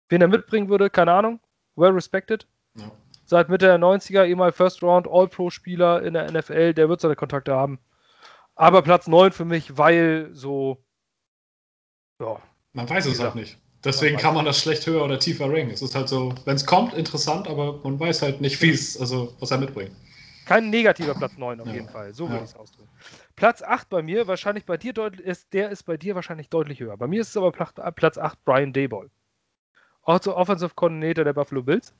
Wen er mitbringen würde, keine Ahnung, well respected. Ja. Seit Mitte der 90er, ehemals First Round All-Pro-Spieler in der NFL, der wird seine Kontakte haben. Aber Platz 9 für mich, weil so. Ja. Man weiß es halt nicht. Deswegen kann man das schlecht höher oder tiefer ranken. Es ist halt so, wenn es kommt, interessant, aber man weiß halt nicht, wie es, also was er mitbringt. Kein negativer Platz 9 auf ja. jeden Fall. So würde ja. ich es ausdrücken. Platz 8 bei mir, wahrscheinlich bei dir deutlich, ist, der ist bei dir wahrscheinlich deutlich höher. Bei mir ist es aber Platz 8 Brian Dayball. Also Offensive Coordinator der Buffalo Bills.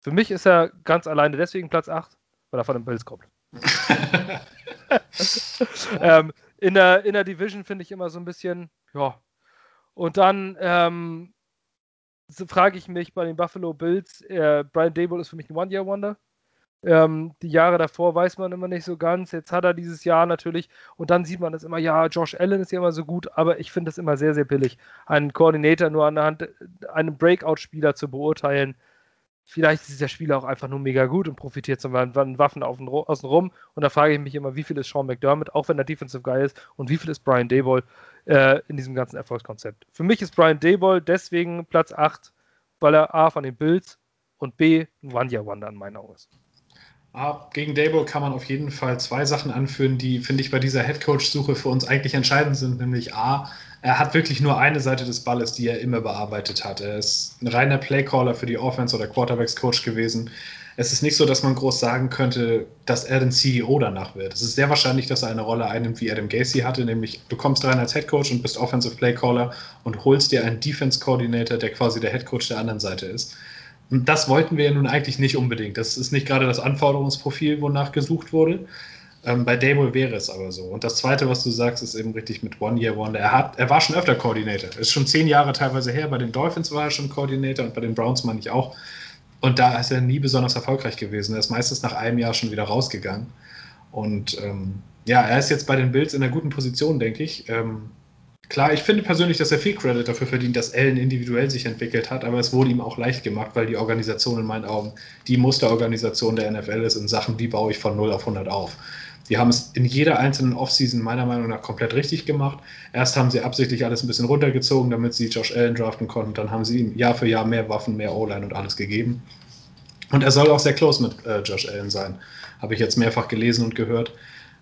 Für mich ist er ganz alleine deswegen Platz 8, weil er von den Bills kommt. ähm, in, der, in der Division finde ich immer so ein bisschen, ja. Und dann ähm, so frage ich mich bei den Buffalo Bills, äh, Brian Dable ist für mich ein One-Year-Wonder. Ähm, die Jahre davor weiß man immer nicht so ganz. Jetzt hat er dieses Jahr natürlich, und dann sieht man das immer, ja, Josh Allen ist ja immer so gut, aber ich finde das immer sehr, sehr billig, einen Koordinator nur anhand einem Breakout-Spieler zu beurteilen vielleicht ist der Spieler auch einfach nur mega gut und profitiert zum Beispiel Waffen außen rum. Und da frage ich mich immer, wie viel ist Sean McDermott, auch wenn er Defensive Guy ist, und wie viel ist Brian Dayball äh, in diesem ganzen Erfolgskonzept. Für mich ist Brian Dayball deswegen Platz 8, weil er A von den Bills und B ein One-Year-Wonder in meinen Augen ist. Ah, gegen Dable kann man auf jeden Fall zwei Sachen anführen, die, finde ich, bei dieser Headcoach-Suche für uns eigentlich entscheidend sind. Nämlich A, er hat wirklich nur eine Seite des Balles, die er immer bearbeitet hat. Er ist ein reiner Playcaller für die Offense oder Quarterbacks-Coach gewesen. Es ist nicht so, dass man groß sagen könnte, dass er den CEO danach wird. Es ist sehr wahrscheinlich, dass er eine Rolle einnimmt, wie Adam Gacy hatte, nämlich du kommst rein als Headcoach und bist Offensive Playcaller und holst dir einen Defense-Coordinator, der quasi der Headcoach der anderen Seite ist. Und das wollten wir ja nun eigentlich nicht unbedingt. Das ist nicht gerade das Anforderungsprofil, wonach gesucht wurde. Ähm, bei Dable wäre es aber so. Und das Zweite, was du sagst, ist eben richtig mit One Year Wonder. Er, hat, er war schon öfter Koordinator. Ist schon zehn Jahre teilweise her. Bei den Dolphins war er schon Koordinator und bei den Browns meine ich auch. Und da ist er nie besonders erfolgreich gewesen. Er ist meistens nach einem Jahr schon wieder rausgegangen. Und ähm, ja, er ist jetzt bei den Bills in einer guten Position, denke ich. Ähm, Klar, ich finde persönlich, dass er viel Credit dafür verdient, dass Allen individuell sich entwickelt hat, aber es wurde ihm auch leicht gemacht, weil die Organisation in meinen Augen die Musterorganisation der NFL ist in Sachen, wie baue ich von 0 auf 100 auf. Die haben es in jeder einzelnen Offseason meiner Meinung nach komplett richtig gemacht. Erst haben sie absichtlich alles ein bisschen runtergezogen, damit sie Josh Allen draften konnten. Dann haben sie ihm Jahr für Jahr mehr Waffen, mehr O-Line und alles gegeben. Und er soll auch sehr close mit äh, Josh Allen sein. Habe ich jetzt mehrfach gelesen und gehört.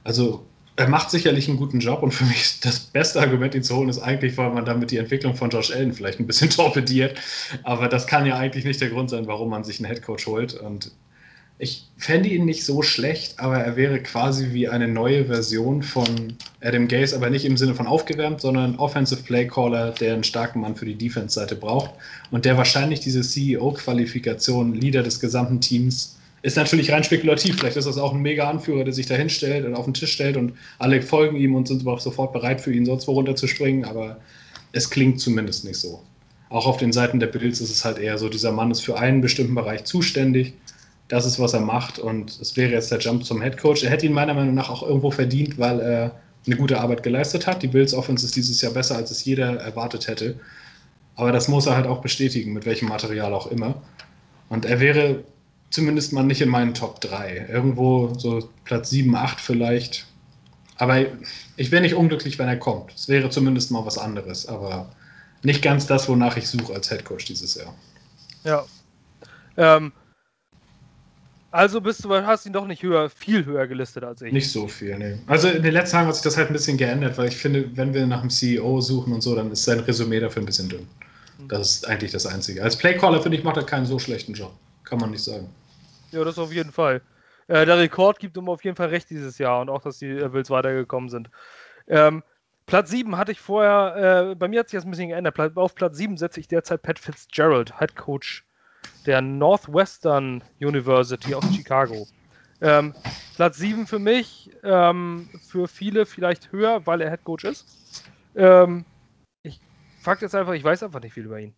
Also er macht sicherlich einen guten Job und für mich das beste Argument, ihn zu holen, ist eigentlich, weil man damit die Entwicklung von Josh Allen vielleicht ein bisschen torpediert. Aber das kann ja eigentlich nicht der Grund sein, warum man sich einen Headcoach holt. Und ich fände ihn nicht so schlecht, aber er wäre quasi wie eine neue Version von Adam Gase, aber nicht im Sinne von aufgewärmt, sondern Offensive Play Caller, der einen starken Mann für die Defense-Seite braucht und der wahrscheinlich diese CEO-Qualifikation, Leader des gesamten Teams, Ist natürlich rein spekulativ. Vielleicht ist das auch ein mega Anführer, der sich da hinstellt und auf den Tisch stellt und alle folgen ihm und sind überhaupt sofort bereit für ihn sonst wo runterzuspringen, aber es klingt zumindest nicht so. Auch auf den Seiten der Bills ist es halt eher so, dieser Mann ist für einen bestimmten Bereich zuständig. Das ist, was er macht und es wäre jetzt der Jump zum Head Coach. Er hätte ihn meiner Meinung nach auch irgendwo verdient, weil er eine gute Arbeit geleistet hat. Die Bills Offense ist dieses Jahr besser, als es jeder erwartet hätte. Aber das muss er halt auch bestätigen, mit welchem Material auch immer. Und er wäre zumindest mal nicht in meinen Top 3. Irgendwo so Platz 7, 8 vielleicht. Aber ich wäre nicht unglücklich, wenn er kommt. Es wäre zumindest mal was anderes, aber nicht ganz das, wonach ich suche als Headcoach dieses Jahr. Ja. Ähm, also bist du, hast ihn doch nicht höher, viel höher gelistet als ich. Nicht so viel, nee. Also in den letzten Tagen hat sich das halt ein bisschen geändert, weil ich finde, wenn wir nach einem CEO suchen und so, dann ist sein Resümee dafür ein bisschen dünn. Hm. Das ist eigentlich das Einzige. Als Playcaller, finde ich, macht er keinen so schlechten Job. Kann man nicht sagen. Ja, das auf jeden Fall. Äh, der Rekord gibt ihm auf jeden Fall recht dieses Jahr und auch, dass die äh, Bills weitergekommen sind. Ähm, Platz 7 hatte ich vorher, äh, bei mir hat sich das ein bisschen geändert. Auf Platz 7 setze ich derzeit Pat Fitzgerald, Head Coach der Northwestern University aus Chicago. Ähm, Platz 7 für mich, ähm, für viele vielleicht höher, weil er Head Coach ist. Ähm, ich fakt jetzt einfach, ich weiß einfach nicht viel über ihn.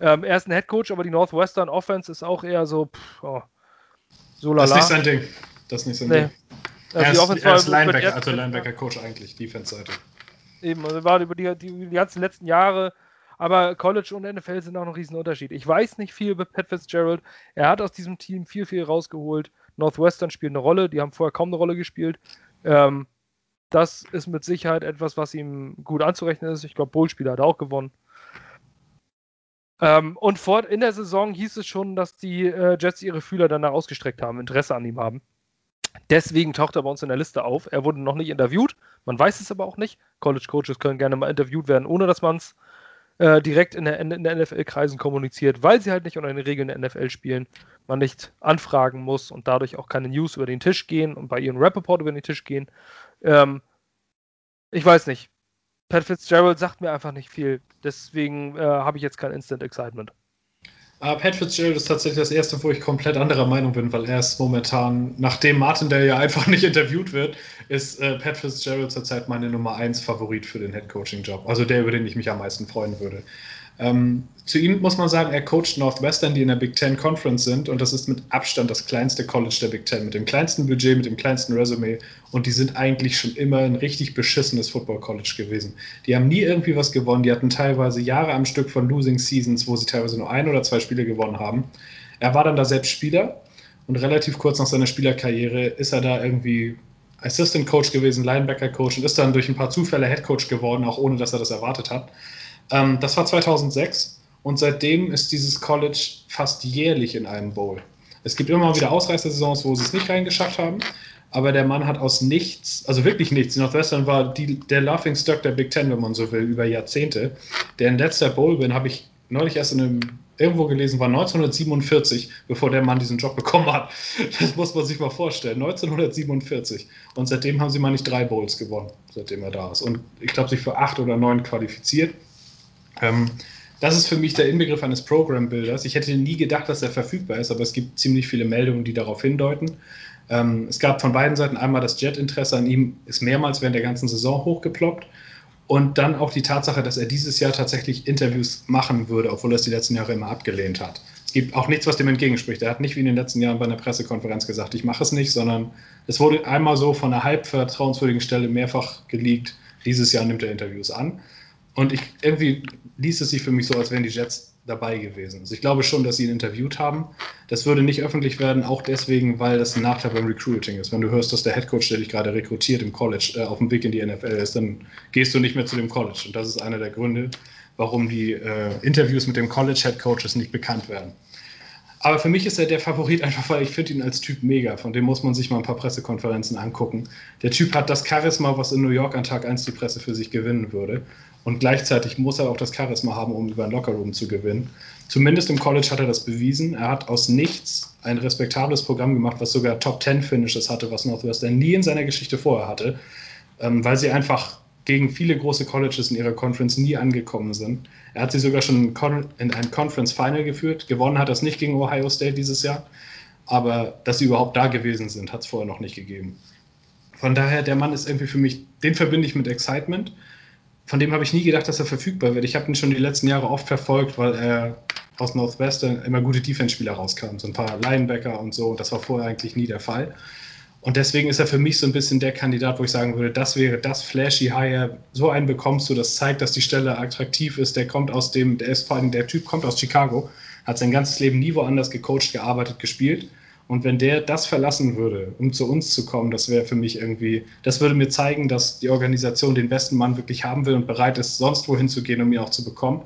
Ähm, er ist ein Head Coach, aber die Northwestern Offense ist auch eher so, pff, oh, so lala. Das ist nicht sein Ding. Das ist nicht sein nee. Ding. Also er, ist, er ist Linebacker, also Linebacker-Coach eigentlich, Defense-Seite. Eben, also war über die, die, die ganzen letzten Jahre, aber College und NFL sind auch noch ein Riesenunterschied. Ich weiß nicht viel über Pat Fitzgerald. Er hat aus diesem Team viel, viel rausgeholt. Northwestern spielt eine Rolle, die haben vorher kaum eine Rolle gespielt. Ähm, das ist mit Sicherheit etwas, was ihm gut anzurechnen ist. Ich glaube, Bowl-Spieler hat er auch gewonnen. Ähm, und vor, in der Saison hieß es schon, dass die äh, Jets ihre Fühler danach ausgestreckt haben, Interesse an ihm haben. Deswegen taucht er bei uns in der Liste auf. Er wurde noch nicht interviewt, man weiß es aber auch nicht. College Coaches können gerne mal interviewt werden, ohne dass man es äh, direkt in der, in der NFL-Kreisen kommuniziert, weil sie halt nicht unter den Regeln der NFL spielen, man nicht anfragen muss und dadurch auch keine News über den Tisch gehen und bei ihren Rappaport über den Tisch gehen. Ähm, ich weiß nicht. Pat Fitzgerald sagt mir einfach nicht viel. Deswegen äh, habe ich jetzt kein Instant Excitement. Aber Pat Fitzgerald ist tatsächlich das erste, wo ich komplett anderer Meinung bin, weil er ist momentan, nachdem Martin, der ja einfach nicht interviewt wird, ist äh, Pat Fitzgerald zurzeit meine Nummer 1 Favorit für den Head Coaching Job. Also der, über den ich mich am meisten freuen würde. Ähm, zu ihm muss man sagen, er coacht Northwestern, die in der Big Ten Conference sind und das ist mit Abstand das kleinste College der Big Ten, mit dem kleinsten Budget, mit dem kleinsten Resümee und die sind eigentlich schon immer ein richtig beschissenes Football College gewesen. Die haben nie irgendwie was gewonnen, die hatten teilweise Jahre am Stück von Losing Seasons, wo sie teilweise nur ein oder zwei Spiele gewonnen haben. Er war dann da selbst Spieler und relativ kurz nach seiner Spielerkarriere ist er da irgendwie Assistant Coach gewesen, Linebacker Coach und ist dann durch ein paar Zufälle Head Coach geworden, auch ohne dass er das erwartet hat. Ähm, das war 2006 und seitdem ist dieses College fast jährlich in einem Bowl. Es gibt immer wieder Ausreißersaisons, wo sie es nicht reingeschafft haben, aber der Mann hat aus nichts, also wirklich nichts, Northwestern war die, der Laughing Stock der Big Ten, wenn man so will, über Jahrzehnte. Der in letzter Bowl bin, habe ich neulich erst in einem, irgendwo gelesen, war 1947, bevor der Mann diesen Job bekommen hat. Das muss man sich mal vorstellen. 1947. Und seitdem haben sie mal nicht drei Bowls gewonnen, seitdem er da ist. Und ich glaube, sich für acht oder neun qualifiziert. Ähm, das ist für mich der Inbegriff eines Program-Builders. Ich hätte nie gedacht, dass er verfügbar ist, aber es gibt ziemlich viele Meldungen, die darauf hindeuten. Ähm, es gab von beiden Seiten einmal das Jet-Interesse an ihm, ist mehrmals während der ganzen Saison hochgeploppt. Und dann auch die Tatsache, dass er dieses Jahr tatsächlich Interviews machen würde, obwohl er es die letzten Jahre immer abgelehnt hat. Es gibt auch nichts, was dem entgegenspricht. Er hat nicht wie in den letzten Jahren bei einer Pressekonferenz gesagt, ich mache es nicht, sondern es wurde einmal so von einer halb vertrauenswürdigen Stelle mehrfach geleakt, dieses Jahr nimmt er Interviews an. Und ich, irgendwie liest es sich für mich so, als wären die Jets dabei gewesen. Also ich glaube schon, dass sie ihn interviewt haben. Das würde nicht öffentlich werden, auch deswegen, weil das ein Nachteil beim Recruiting ist. Wenn du hörst, dass der Headcoach, der dich gerade rekrutiert im College, äh, auf dem Weg in die NFL ist, dann gehst du nicht mehr zu dem College. Und das ist einer der Gründe, warum die äh, Interviews mit dem College Headcoaches nicht bekannt werden. Aber für mich ist er der Favorit einfach, weil ich finde ihn als Typ mega. Von dem muss man sich mal ein paar Pressekonferenzen angucken. Der Typ hat das Charisma, was in New York an Tag 1 die Presse für sich gewinnen würde. Und gleichzeitig muss er auch das Charisma haben, um über ein Lockerroom zu gewinnen. Zumindest im College hat er das bewiesen. Er hat aus nichts ein respektables Programm gemacht, was sogar Top 10 Finishes hatte, was Northwestern nie in seiner Geschichte vorher hatte, ähm, weil sie einfach gegen viele große Colleges in ihrer Conference nie angekommen sind. Er hat sie sogar schon in ein Conference Final geführt. Gewonnen hat es nicht gegen Ohio State dieses Jahr. Aber dass sie überhaupt da gewesen sind, hat es vorher noch nicht gegeben. Von daher, der Mann ist irgendwie für mich, den verbinde ich mit Excitement. Von dem habe ich nie gedacht, dass er verfügbar wird. Ich habe ihn schon die letzten Jahre oft verfolgt, weil er aus Northwestern immer gute Defense-Spieler rauskamen. So ein paar Linebacker und so. Das war vorher eigentlich nie der Fall. Und deswegen ist er für mich so ein bisschen der Kandidat, wo ich sagen würde, das wäre das flashy Hire. So einen bekommst du, das zeigt, dass die Stelle attraktiv ist. Der kommt aus dem, der ist vor allem, der Typ kommt aus Chicago, hat sein ganzes Leben nie woanders gecoacht, gearbeitet, gespielt. Und wenn der das verlassen würde, um zu uns zu kommen, das wäre für mich irgendwie, das würde mir zeigen, dass die Organisation den besten Mann wirklich haben will und bereit ist, sonst wohin zu gehen, um ihn auch zu bekommen.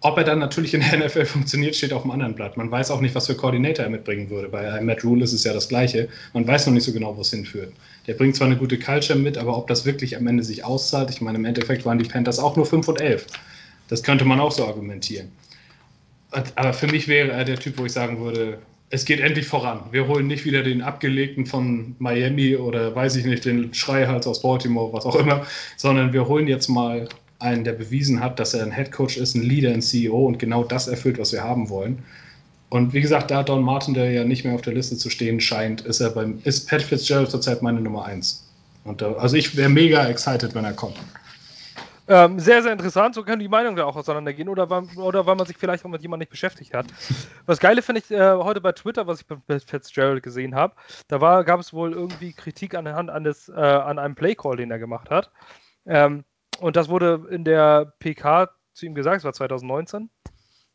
Ob er dann natürlich in der NFL funktioniert, steht auf dem anderen Blatt. Man weiß auch nicht, was für Koordinator er mitbringen würde. Bei Matt Rule ist es ja das Gleiche. Man weiß noch nicht so genau, wo es hinführt. Der bringt zwar eine gute Culture mit, aber ob das wirklich am Ende sich auszahlt, ich meine, im Endeffekt waren die Panthers auch nur 5 und 11. Das könnte man auch so argumentieren. Aber für mich wäre er der Typ, wo ich sagen würde, es geht endlich voran. Wir holen nicht wieder den Abgelegten von Miami oder weiß ich nicht, den Schreihals aus Baltimore, was auch immer, sondern wir holen jetzt mal einen, der bewiesen hat, dass er ein Headcoach ist, ein Leader, ein CEO und genau das erfüllt, was wir haben wollen. Und wie gesagt, da Don Martin, der ja nicht mehr auf der Liste zu stehen scheint, ist er beim, ist Pat Fitzgerald zurzeit meine Nummer eins. Und da, also ich wäre mega excited, wenn er kommt. Ähm, sehr, sehr interessant. So können die Meinungen da auch auseinandergehen oder weil, oder weil man sich vielleicht auch mit jemandem nicht beschäftigt hat. Was Geile finde ich äh, heute bei Twitter, was ich bei Fitzgerald gesehen habe, da gab es wohl irgendwie Kritik anhand eines, äh, an einem Playcall, den er gemacht hat. Ähm, und das wurde in der PK zu ihm gesagt, es war 2019.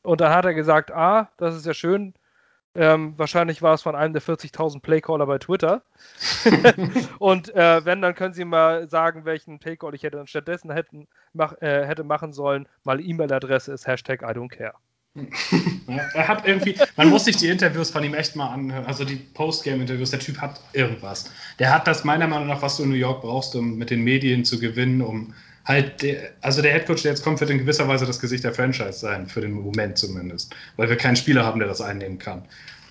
Und da hat er gesagt, ah, das ist ja schön, ähm, wahrscheinlich war es von einem der 40.000 Playcaller bei Twitter. und äh, wenn, dann können Sie mal sagen, welchen Playcall ich hätte dann stattdessen hätten, mach, äh, hätte machen sollen. Meine E-Mail-Adresse ist Hashtag I don't care. Er hat irgendwie, man muss sich die Interviews von ihm echt mal anhören, also die Postgame-Interviews, der Typ hat irgendwas. Der hat das meiner Meinung nach, was du in New York brauchst, um mit den Medien zu gewinnen, um halt, der, also der Headcoach, der jetzt kommt, wird in gewisser Weise das Gesicht der Franchise sein, für den Moment zumindest, weil wir keinen Spieler haben, der das einnehmen kann.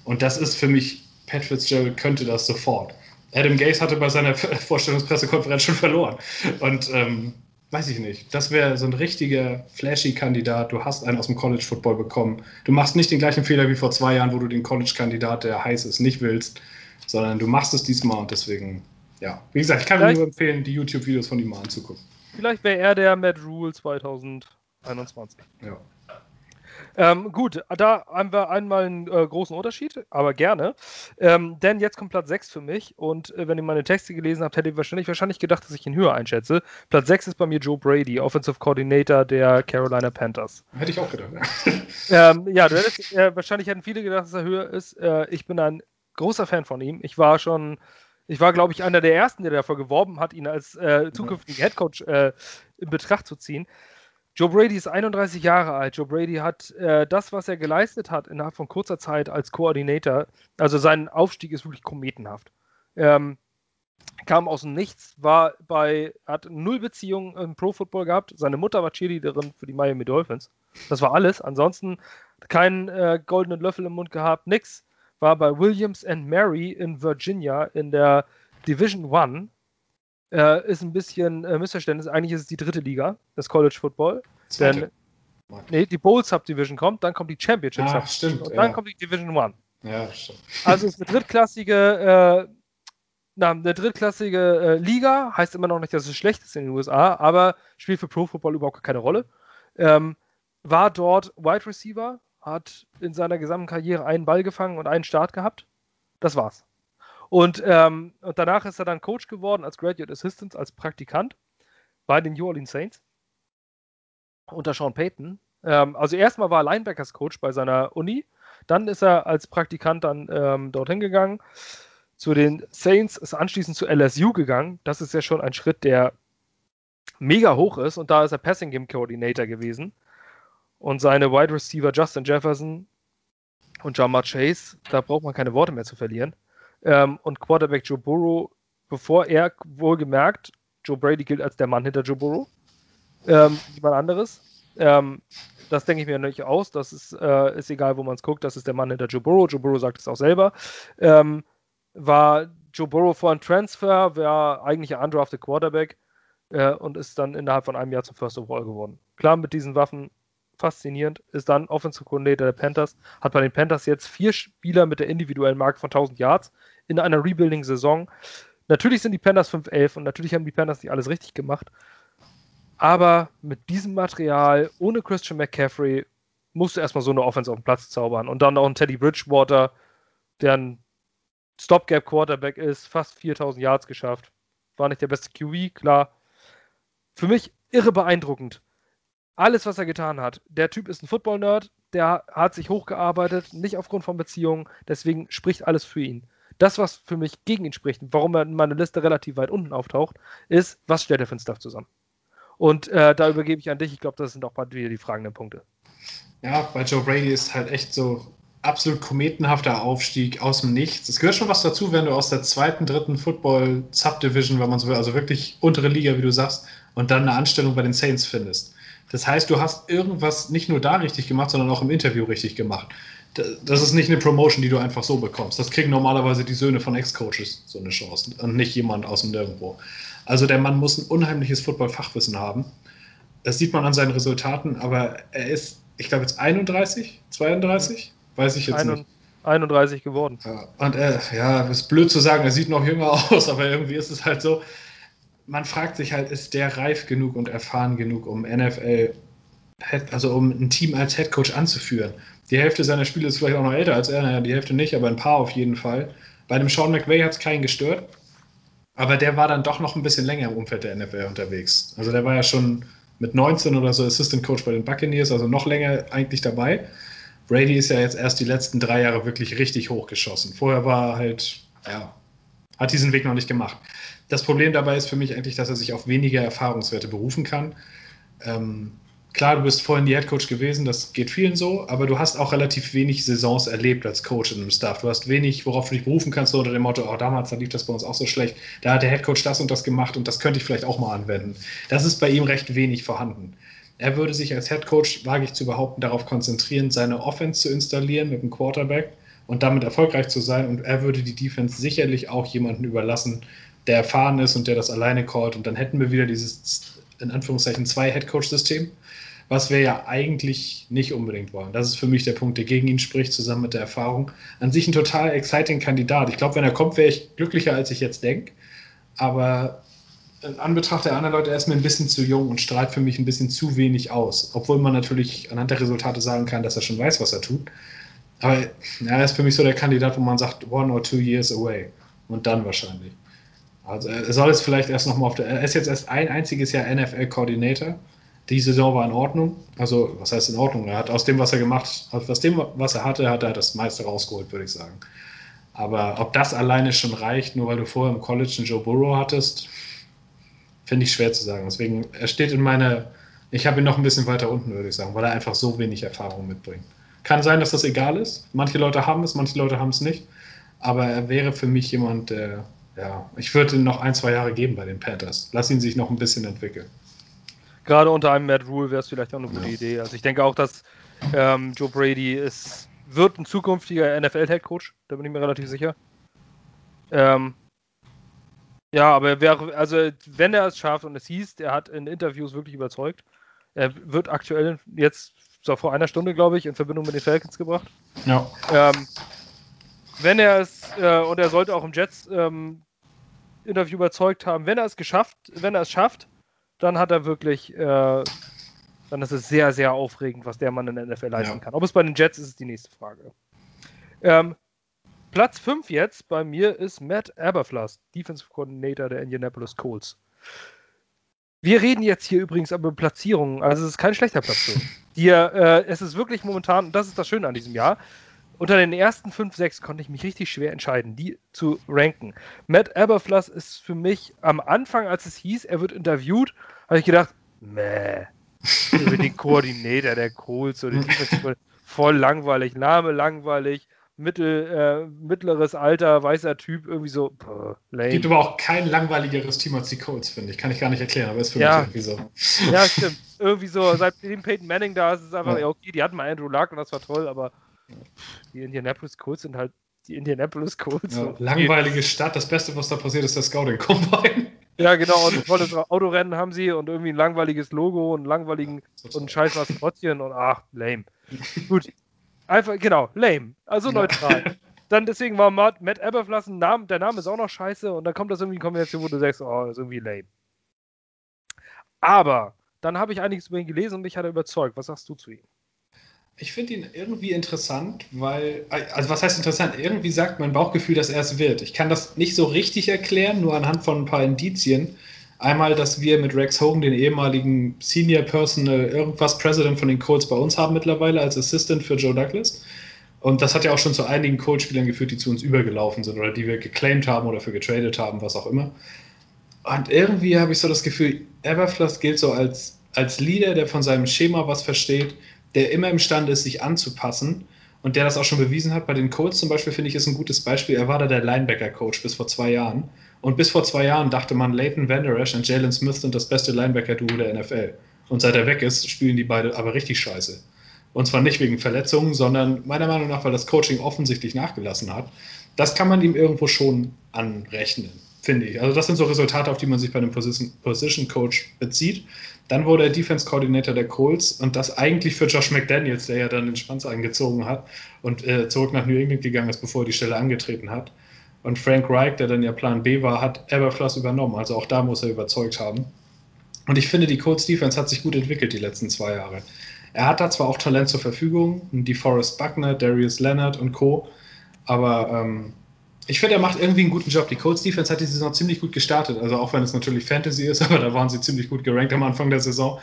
Und das ist für mich, Pat Fitzgerald könnte das sofort. Adam Gase hatte bei seiner Vorstellungspressekonferenz schon verloren. Und ähm, weiß ich nicht, das wäre so ein richtiger flashy Kandidat. Du hast einen aus dem College Football bekommen. Du machst nicht den gleichen Fehler wie vor zwei Jahren, wo du den College-Kandidat, der heiß ist, nicht willst, sondern du machst es diesmal und deswegen, ja. Wie gesagt, ich kann Vielleicht nur empfehlen, die YouTube-Videos von ihm mal anzugucken. Vielleicht wäre er der Matt Rule 2021. Ja. Ähm, gut, da haben wir einmal einen äh, großen Unterschied, aber gerne. Ähm, denn jetzt kommt Platz 6 für mich und äh, wenn ihr meine Texte gelesen habt, hättet ihr wahrscheinlich, wahrscheinlich gedacht, dass ich ihn höher einschätze. Platz 6 ist bei mir Joe Brady, Offensive Coordinator der Carolina Panthers. Hätte ich auch gedacht. ähm, ja, hättest, äh, wahrscheinlich hätten viele gedacht, dass er höher ist. Äh, ich bin ein großer Fan von ihm. Ich war schon ich war, glaube ich, einer der ersten, der dafür geworben hat, ihn als äh, zukünftigen Headcoach äh, in Betracht zu ziehen. Joe Brady ist 31 Jahre alt. Joe Brady hat äh, das, was er geleistet hat innerhalb von kurzer Zeit als Koordinator, also sein Aufstieg ist wirklich kometenhaft. Ähm, kam aus dem Nichts, war bei, hat null Beziehungen im Pro Football gehabt. Seine Mutter war Cheerleaderin für die Miami Dolphins. Das war alles. Ansonsten keinen äh, goldenen Löffel im Mund gehabt, nix war bei Williams and Mary in Virginia in der Division One. Äh, ist ein bisschen äh, Missverständnis. Eigentlich ist es die dritte Liga des College Football. Zweite. Denn, nee, die Bowl Subdivision kommt, dann kommt die Championship ah, stimmt, und dann ja. kommt die Division One. Ja, stimmt. Also ist eine drittklassige, äh, na, eine drittklassige äh, Liga, heißt immer noch nicht, dass es schlecht ist in den USA, aber spielt für Pro Football überhaupt keine Rolle. Ähm, war dort Wide Receiver, hat in seiner gesamten Karriere einen Ball gefangen und einen Start gehabt. Das war's. Und, ähm, und danach ist er dann Coach geworden als Graduate Assistant, als Praktikant bei den New Orleans Saints unter Sean Payton. Ähm, also erstmal war er Linebackers Coach bei seiner Uni, dann ist er als Praktikant dann ähm, dorthin gegangen zu den Saints, ist anschließend zu LSU gegangen. Das ist ja schon ein Schritt, der mega hoch ist und da ist er Passing Game Coordinator gewesen. Und seine Wide Receiver Justin Jefferson und Jamar Chase, da braucht man keine Worte mehr zu verlieren. Ähm, und Quarterback Joe Burrow, bevor er wohlgemerkt, Joe Brady gilt als der Mann hinter Joe Burrow, ähm, jemand anderes. Ähm, das denke ich mir nicht aus. Das ist, äh, ist egal, wo man es guckt. Das ist der Mann hinter Joe Burrow. Joe Burrow sagt es auch selber. Ähm, war Joe Burrow vor einem Transfer, war eigentlich ein undrafted Quarterback äh, und ist dann innerhalb von einem Jahr zum First Overall geworden. Klar, mit diesen Waffen faszinierend, ist dann Offensive Coordinator der Panthers, hat bei den Panthers jetzt vier Spieler mit der individuellen Marke von 1000 Yards in einer Rebuilding-Saison. Natürlich sind die Panthers 5-11 und natürlich haben die Panthers nicht alles richtig gemacht. Aber mit diesem Material, ohne Christian McCaffrey, musst du erstmal so eine Offense auf den Platz zaubern. Und dann auch ein Teddy Bridgewater, der ein Stopgap-Quarterback ist, fast 4000 Yards geschafft. War nicht der beste QB, klar. Für mich irre beeindruckend. Alles, was er getan hat. Der Typ ist ein Football-Nerd, der hat sich hochgearbeitet, nicht aufgrund von Beziehungen, deswegen spricht alles für ihn. Das, was für mich gegen ihn spricht, warum er in meiner Liste relativ weit unten auftaucht, ist, was stellt er für ein Stuff zusammen? Und äh, da übergebe ich an dich. Ich glaube, das sind auch bald wieder die fragenden Punkte. Ja, bei Joe Brady ist halt echt so absolut kometenhafter Aufstieg aus dem Nichts. Es gehört schon was dazu, wenn du aus der zweiten, dritten Football Subdivision, wenn man so will, also wirklich untere Liga, wie du sagst, und dann eine Anstellung bei den Saints findest. Das heißt, du hast irgendwas nicht nur da richtig gemacht, sondern auch im Interview richtig gemacht das ist nicht eine Promotion, die du einfach so bekommst. Das kriegen normalerweise die Söhne von Ex-Coaches so eine Chance und nicht jemand aus dem Nirgendwo. Also der Mann muss ein unheimliches Football-Fachwissen haben. Das sieht man an seinen Resultaten, aber er ist, ich glaube jetzt 31, 32, weiß ich jetzt 31, nicht. 31 geworden. Und er, ja, ist blöd zu sagen, er sieht noch jünger aus, aber irgendwie ist es halt so, man fragt sich halt, ist der reif genug und erfahren genug, um NFL also um ein Team als Headcoach anzuführen. Die Hälfte seiner Spiele ist vielleicht auch noch älter als er, naja, die Hälfte nicht, aber ein paar auf jeden Fall. Bei dem Sean McVay hat es keinen gestört, aber der war dann doch noch ein bisschen länger im Umfeld der NFL unterwegs. Also der war ja schon mit 19 oder so Assistant Coach bei den Buccaneers, also noch länger eigentlich dabei. Brady ist ja jetzt erst die letzten drei Jahre wirklich richtig hochgeschossen. Vorher war er halt, ja, hat diesen Weg noch nicht gemacht. Das Problem dabei ist für mich eigentlich, dass er sich auf weniger Erfahrungswerte berufen kann. Ähm, klar, du bist vorhin die Headcoach gewesen, das geht vielen so, aber du hast auch relativ wenig Saisons erlebt als Coach in einem Staff. Du hast wenig, worauf du dich berufen kannst, so unter dem Motto, oh, damals da lief das bei uns auch so schlecht, da hat der Headcoach das und das gemacht und das könnte ich vielleicht auch mal anwenden. Das ist bei ihm recht wenig vorhanden. Er würde sich als Headcoach, wage ich zu behaupten, darauf konzentrieren, seine Offense zu installieren mit dem Quarterback und damit erfolgreich zu sein und er würde die Defense sicherlich auch jemanden überlassen, der erfahren ist und der das alleine callt und dann hätten wir wieder dieses in Anführungszeichen zwei Headcoach-System was wir ja eigentlich nicht unbedingt wollen. Das ist für mich der Punkt, der gegen ihn spricht, zusammen mit der Erfahrung. An sich ein total exciting Kandidat. Ich glaube, wenn er kommt, wäre ich glücklicher, als ich jetzt denke. Aber in Anbetracht der anderen Leute, er ist mir ein bisschen zu jung und strahlt für mich ein bisschen zu wenig aus. Obwohl man natürlich anhand der Resultate sagen kann, dass er schon weiß, was er tut. Aber ja, er ist für mich so der Kandidat, wo man sagt, one or two years away. Und dann wahrscheinlich. Also er soll jetzt vielleicht erst nochmal auf der. Er ist jetzt erst ein einziges Jahr NFL-Koordinator. Die Saison war in Ordnung. Also, was heißt in Ordnung? Er hat aus dem, was er gemacht hat, aus dem, was er hatte, hat er das meiste rausgeholt, würde ich sagen. Aber ob das alleine schon reicht, nur weil du vorher im College einen Joe Burrow hattest, finde ich schwer zu sagen. Deswegen, er steht in meiner, ich habe ihn noch ein bisschen weiter unten, würde ich sagen, weil er einfach so wenig Erfahrung mitbringt. Kann sein, dass das egal ist. Manche Leute haben es, manche Leute haben es nicht. Aber er wäre für mich jemand, der, ja, ich würde ihm noch ein, zwei Jahre geben bei den Panthers. Lass ihn sich noch ein bisschen entwickeln gerade unter einem Matt Rule wäre es vielleicht auch eine gute ja. Idee. Also ich denke auch, dass ähm, Joe Brady ist, wird ein zukünftiger NFL-Headcoach, da bin ich mir relativ sicher. Ähm, ja, aber er wäre, also wenn er es schafft und es hieß, er hat in Interviews wirklich überzeugt, er wird aktuell jetzt so vor einer Stunde, glaube ich, in Verbindung mit den Falcons gebracht. Ja. Ähm, wenn er es, äh, und er sollte auch im Jets ähm, überzeugt haben, wenn er es geschafft, wenn er es schafft, dann hat er wirklich, äh, dann ist es sehr, sehr aufregend, was der Mann in der NFL leisten ja. kann. Ob es bei den Jets ist, ist die nächste Frage. Ähm, Platz 5 jetzt bei mir ist Matt Aberfluss, Defensive Coordinator der Indianapolis Colts. Wir reden jetzt hier übrigens über Platzierungen, also es ist kein schlechter Platz. Hier, äh, es ist wirklich momentan, und das ist das Schöne an diesem Jahr, unter den ersten 5, 6 konnte ich mich richtig schwer entscheiden, die zu ranken. Matt Aberfluss ist für mich am Anfang, als es hieß, er wird interviewt, habe ich gedacht, meh, über den Koordinator der Colts oder die voll langweilig, Name langweilig, mittel, äh, mittleres Alter, weißer Typ, irgendwie so, pff, lame. Gibt aber auch kein langweiligeres Team als die Colts, finde ich. Kann ich gar nicht erklären, aber ist für ja. mich irgendwie so. Ja, stimmt. Irgendwie so, seitdem Peyton Manning da ist, ist es einfach, ja. okay, die hatten mal Andrew Luck und das war toll, aber die Indianapolis Colts sind halt die Indianapolis Colts. Ja, langweilige Stadt. Das Beste, was da passiert, ist der Scouting Combine. Ja, genau, und tolles Autorennen haben sie und irgendwie ein langweiliges Logo und langweiligen Ja, und scheiß Maskottchen und ach, lame. Gut. Einfach, genau, lame. Also neutral. Dann deswegen war Matt, Matt Eberfluss ein Name, der Name ist auch noch scheiße und dann kommt das irgendwie in Kombination, wo du sagst, oh, ist irgendwie lame. Aber dann habe ich einiges über ihn gelesen und mich hat er überzeugt. Was sagst du zu ihm? Ich finde ihn irgendwie interessant, weil, also was heißt interessant? Irgendwie sagt mein Bauchgefühl, dass er es wird. Ich kann das nicht so richtig erklären, nur anhand von ein paar Indizien. Einmal, dass wir mit Rex Hogan den ehemaligen Senior Personal irgendwas President von den Colts bei uns haben mittlerweile als Assistant für Joe Douglas. Und das hat ja auch schon zu einigen Colts-Spielern geführt, die zu uns übergelaufen sind oder die wir geclaimed haben oder für getradet haben, was auch immer. Und irgendwie habe ich so das Gefühl, Everfluss gilt so als, als Leader, der von seinem Schema was versteht, der immer imstande ist, sich anzupassen und der das auch schon bewiesen hat. Bei den Colts zum Beispiel finde ich ist ein gutes Beispiel. Er war da der Linebacker-Coach bis vor zwei Jahren. Und bis vor zwei Jahren dachte man, Leighton Vander Esch und Jalen Smith sind das beste Linebacker-Duo der NFL. Und seit er weg ist, spielen die beide aber richtig scheiße. Und zwar nicht wegen Verletzungen, sondern meiner Meinung nach, weil das Coaching offensichtlich nachgelassen hat. Das kann man ihm irgendwo schon anrechnen, finde ich. Also das sind so Resultate, auf die man sich bei einem Position, Position Coach bezieht. Dann wurde er Defense Coordinator der Colts und das eigentlich für Josh McDaniels, der ja dann den Schwanz eingezogen hat und äh, zurück nach New England gegangen ist, bevor er die Stelle angetreten hat. Und Frank Reich, der dann ja Plan B war, hat Everfluss übernommen. Also auch da muss er überzeugt haben. Und ich finde, die Colts Defense hat sich gut entwickelt die letzten zwei Jahre. Er hat da zwar auch Talent zur Verfügung, die Forrest Buckner, Darius Leonard und Co. Aber ähm, ich finde, er macht irgendwie einen guten Job. Die Colts Defense hat die Saison ziemlich gut gestartet. Also auch wenn es natürlich Fantasy ist, aber da waren sie ziemlich gut gerankt am Anfang der Saison.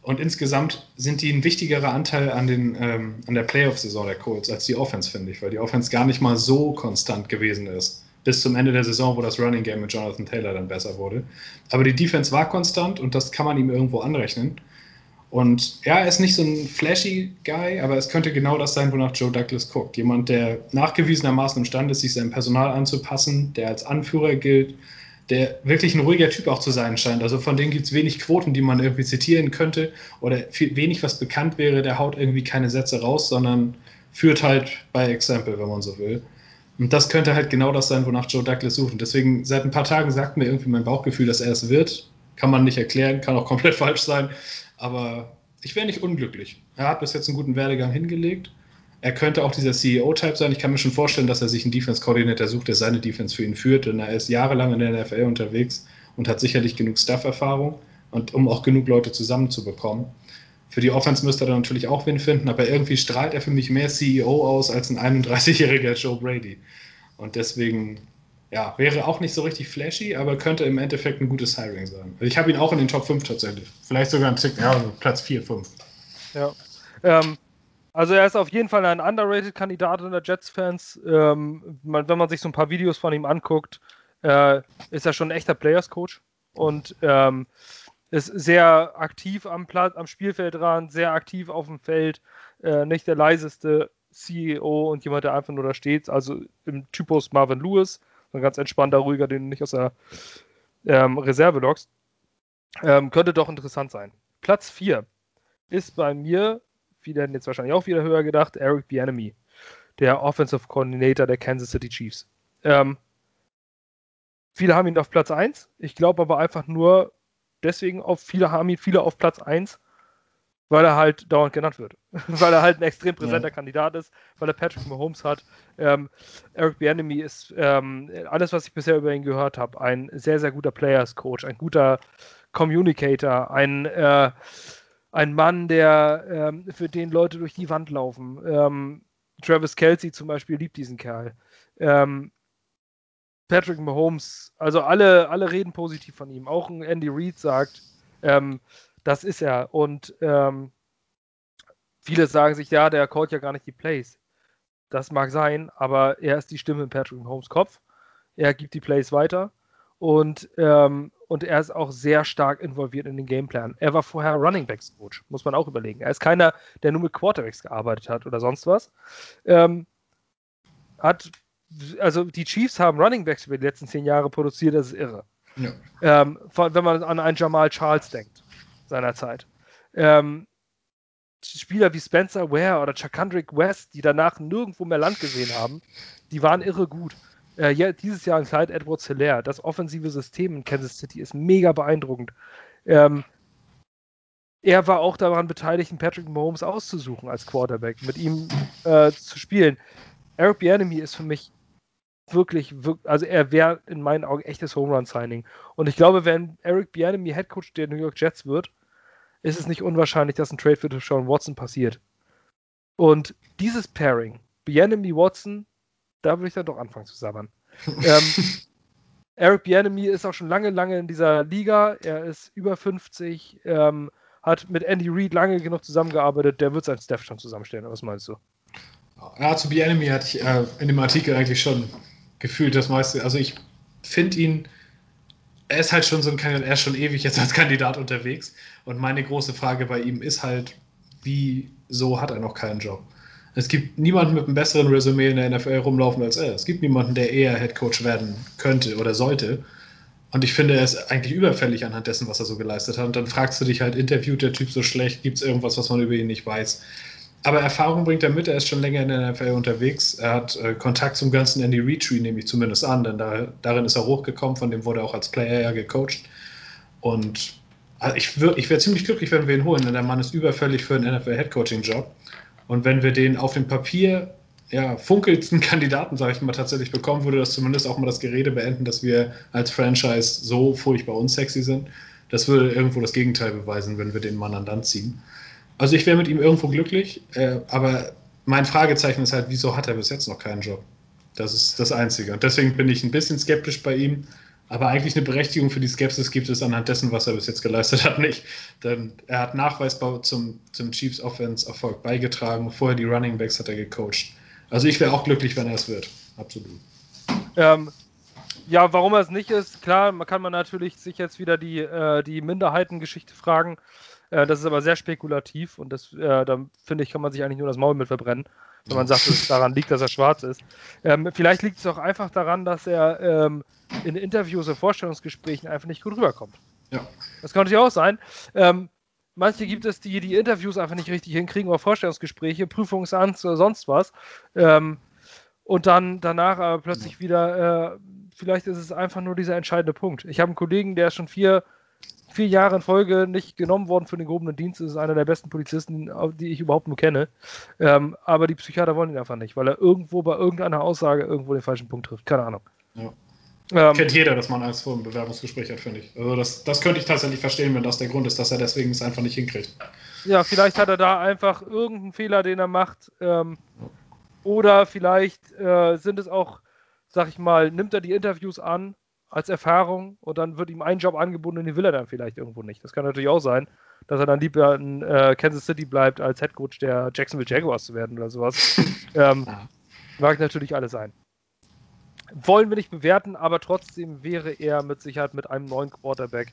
Und insgesamt sind die ein wichtigerer Anteil an, den, ähm, an der Playoff-Saison der Colts als die Offense, finde ich, weil die Offense gar nicht mal so konstant gewesen ist. Bis zum Ende der Saison, wo das Running Game mit Jonathan Taylor dann besser wurde. Aber die Defense war konstant und das kann man ihm irgendwo anrechnen. Und ja, er ist nicht so ein flashy Guy, aber es könnte genau das sein, wonach Joe Douglas guckt. Jemand, der nachgewiesenermaßen imstande ist, sich seinem Personal anzupassen, der als Anführer gilt, der wirklich ein ruhiger Typ auch zu sein scheint. Also von denen gibt es wenig Quoten, die man irgendwie zitieren könnte oder viel, wenig, was bekannt wäre. Der haut irgendwie keine Sätze raus, sondern führt halt bei Example, wenn man so will. Und das könnte halt genau das sein, wonach Joe Douglas sucht. Und deswegen, seit ein paar Tagen sagt mir irgendwie mein Bauchgefühl, dass er es wird. Kann man nicht erklären, kann auch komplett falsch sein. Aber ich wäre nicht unglücklich. Er hat bis jetzt einen guten Werdegang hingelegt. Er könnte auch dieser CEO-Type sein. Ich kann mir schon vorstellen, dass er sich einen Defense-Koordinator sucht, der seine Defense für ihn führt. Denn er ist jahrelang in der NFL unterwegs und hat sicherlich genug Staff-Erfahrung und um auch genug Leute zusammenzubekommen. Für die Offense müsste er dann natürlich auch wen finden, aber irgendwie strahlt er für mich mehr CEO aus als ein 31-jähriger Joe Brady. Und deswegen, ja, wäre auch nicht so richtig flashy, aber könnte im Endeffekt ein gutes Hiring sein. Ich habe ihn auch in den Top 5 tatsächlich. Vielleicht sogar ein Tick, ja, also Platz 4, 5. Ja. Ähm, also er ist auf jeden Fall ein underrated Kandidat unter Jets-Fans. Ähm, wenn man sich so ein paar Videos von ihm anguckt, äh, ist er schon ein echter Players-Coach und ähm, ist sehr aktiv am, Platz, am Spielfeldrand, sehr aktiv auf dem Feld, äh, nicht der leiseste CEO und jemand, der einfach nur da steht. Also im Typus Marvin Lewis, ein ganz entspannter, ruhiger, den du nicht aus der ähm, Reserve lockst. Ähm, könnte doch interessant sein. Platz 4 ist bei mir, viele hätten jetzt wahrscheinlich auch wieder höher gedacht, Eric Bieniemy, der Offensive Coordinator der Kansas City Chiefs. Ähm, viele haben ihn auf Platz 1. Ich glaube aber einfach nur deswegen auf, viele haben ihn viele auf Platz 1, weil er halt dauernd genannt wird. weil er halt ein extrem präsenter ja. Kandidat ist, weil er Patrick Mahomes hat. Ähm, Eric Bieniemy ist ähm, alles, was ich bisher über ihn gehört habe, ein sehr, sehr guter Players Coach, ein guter Communicator, ein äh, ein Mann, der ähm, für den Leute durch die Wand laufen. Ähm, Travis Kelsey zum Beispiel liebt diesen Kerl. Ähm, Patrick Mahomes, also alle, alle reden positiv von ihm. Auch ein Andy Reid sagt, ähm, das ist er. Und ähm, viele sagen sich, ja, der callt ja gar nicht die Plays. Das mag sein, aber er ist die Stimme in Patrick Mahomes Kopf. Er gibt die Plays weiter. Und, ähm, und er ist auch sehr stark involviert in den Gameplan. Er war vorher Running Backs Coach, muss man auch überlegen. Er ist keiner, der nur mit Quarterbacks gearbeitet hat oder sonst was. Ähm, hat, also die Chiefs haben Running Backs über die letzten zehn Jahre produziert, das ist irre. Ja. Ähm, wenn man an einen Jamal Charles denkt, seinerzeit. Ähm, Spieler wie Spencer Ware oder Chakandrick West, die danach nirgendwo mehr Land gesehen haben, die waren irre gut. Äh, ja, dieses Jahr ein Clyde Edwards Hilaire. Das offensive System in Kansas City ist mega beeindruckend. Ähm, er war auch daran beteiligt, Patrick Mahomes auszusuchen als Quarterback, mit ihm äh, zu spielen. Eric Bieniemy ist für mich wirklich, wirklich also er wäre in meinen Augen echtes Home Run Signing. Und ich glaube, wenn Eric Bieniemy Head Coach der New York Jets wird, ist es nicht unwahrscheinlich, dass ein Trade für Deshaun Watson passiert. Und dieses Pairing, Bieniemy Watson, da würde ich dann doch anfangen zu sabbern. ähm, Eric Bieniemy ist auch schon lange, lange in dieser Liga. Er ist über 50, ähm, hat mit Andy Reid lange genug zusammengearbeitet. Der wird sein Staff schon zusammenstellen. Was meinst du? Ja, zu Bieniemy hatte ich äh, in dem Artikel eigentlich schon gefühlt das meiste. Also ich finde ihn, er ist halt schon so ein Kandidat, er ist schon ewig jetzt als Kandidat unterwegs. Und meine große Frage bei ihm ist halt, wieso hat er noch keinen Job? Es gibt niemanden mit einem besseren Resümee in der NFL rumlaufen als er. Es gibt niemanden, der eher Head Coach werden könnte oder sollte. Und ich finde, er ist eigentlich überfällig anhand dessen, was er so geleistet hat. Und dann fragst du dich halt, interviewt der Typ so schlecht? Gibt es irgendwas, was man über ihn nicht weiß? Aber Erfahrung bringt er mit, er ist schon länger in der NFL unterwegs. Er hat äh, Kontakt zum ganzen Andy Reid Tree, nehme ich zumindest an, denn da, darin ist er hochgekommen, von dem wurde er auch als Player ja gecoacht. Und also ich, ich wäre ziemlich glücklich, wenn wir ihn holen, denn der Mann ist überfällig für einen NFL Headcoaching Job. Und wenn wir den auf dem Papier ja, funkelsten Kandidaten, sage ich mal, tatsächlich bekommen, würde das zumindest auch mal das Gerede beenden, dass wir als Franchise so furchtbar unsexy sind. Das würde irgendwo das Gegenteil beweisen, wenn wir den Mann an Land ziehen. Also ich wäre mit ihm irgendwo glücklich, äh, aber mein Fragezeichen ist halt, wieso hat er bis jetzt noch keinen Job? Das ist das Einzige. Und deswegen bin ich ein bisschen skeptisch bei ihm. Aber eigentlich eine Berechtigung für die Skepsis gibt es anhand dessen, was er bis jetzt geleistet hat, nicht. Denn er hat nachweisbar zum, zum Chiefs Offense Erfolg beigetragen. Vorher die Running Backs hat er gecoacht. Also ich wäre auch glücklich, wenn er es wird. Absolut. Ähm, ja, warum er es nicht ist, klar, man kann man natürlich sich jetzt wieder die, äh, die Minderheitengeschichte fragen. Äh, das ist aber sehr spekulativ und das, äh, da finde ich, kann man sich eigentlich nur das Maul mit verbrennen, wenn man sagt, dass es daran liegt, dass er schwarz ist. Ähm, vielleicht liegt es auch einfach daran, dass er ähm, in Interviews oder Vorstellungsgesprächen einfach nicht gut rüberkommt. Ja. Das kann natürlich auch sein. Ähm, manche gibt es, die die Interviews einfach nicht richtig hinkriegen oder Vorstellungsgespräche, Prüfungsangst oder sonst was. Ähm, und dann danach aber plötzlich wieder, äh, vielleicht ist es einfach nur dieser entscheidende Punkt. Ich habe einen Kollegen, der ist schon vier vier Jahre in Folge nicht genommen worden für den gehobenen Dienst. Das ist einer der besten Polizisten, die ich überhaupt nur kenne. Ähm, aber die Psychiater wollen ihn einfach nicht, weil er irgendwo bei irgendeiner Aussage irgendwo den falschen Punkt trifft. Keine Ahnung. Ja. Ähm, Kennt jeder, dass man Angst vor einem Bewerbungsgespräch hat, finde ich. Also das, das könnte ich tatsächlich verstehen, wenn das der Grund ist, dass er deswegen es einfach nicht hinkriegt. Ja, vielleicht hat er da einfach irgendeinen Fehler, den er macht. Ähm, oder vielleicht äh, sind es auch, sag ich mal, nimmt er die Interviews an als Erfahrung und dann wird ihm ein Job angeboten und den will er dann vielleicht irgendwo nicht. Das kann natürlich auch sein, dass er dann lieber in äh, Kansas City bleibt, als Headcoach der Jacksonville Jaguars zu werden oder sowas. ähm, mag natürlich alles sein. Wollen wir nicht bewerten, aber trotzdem wäre er mit Sicherheit mit einem neuen Quarterback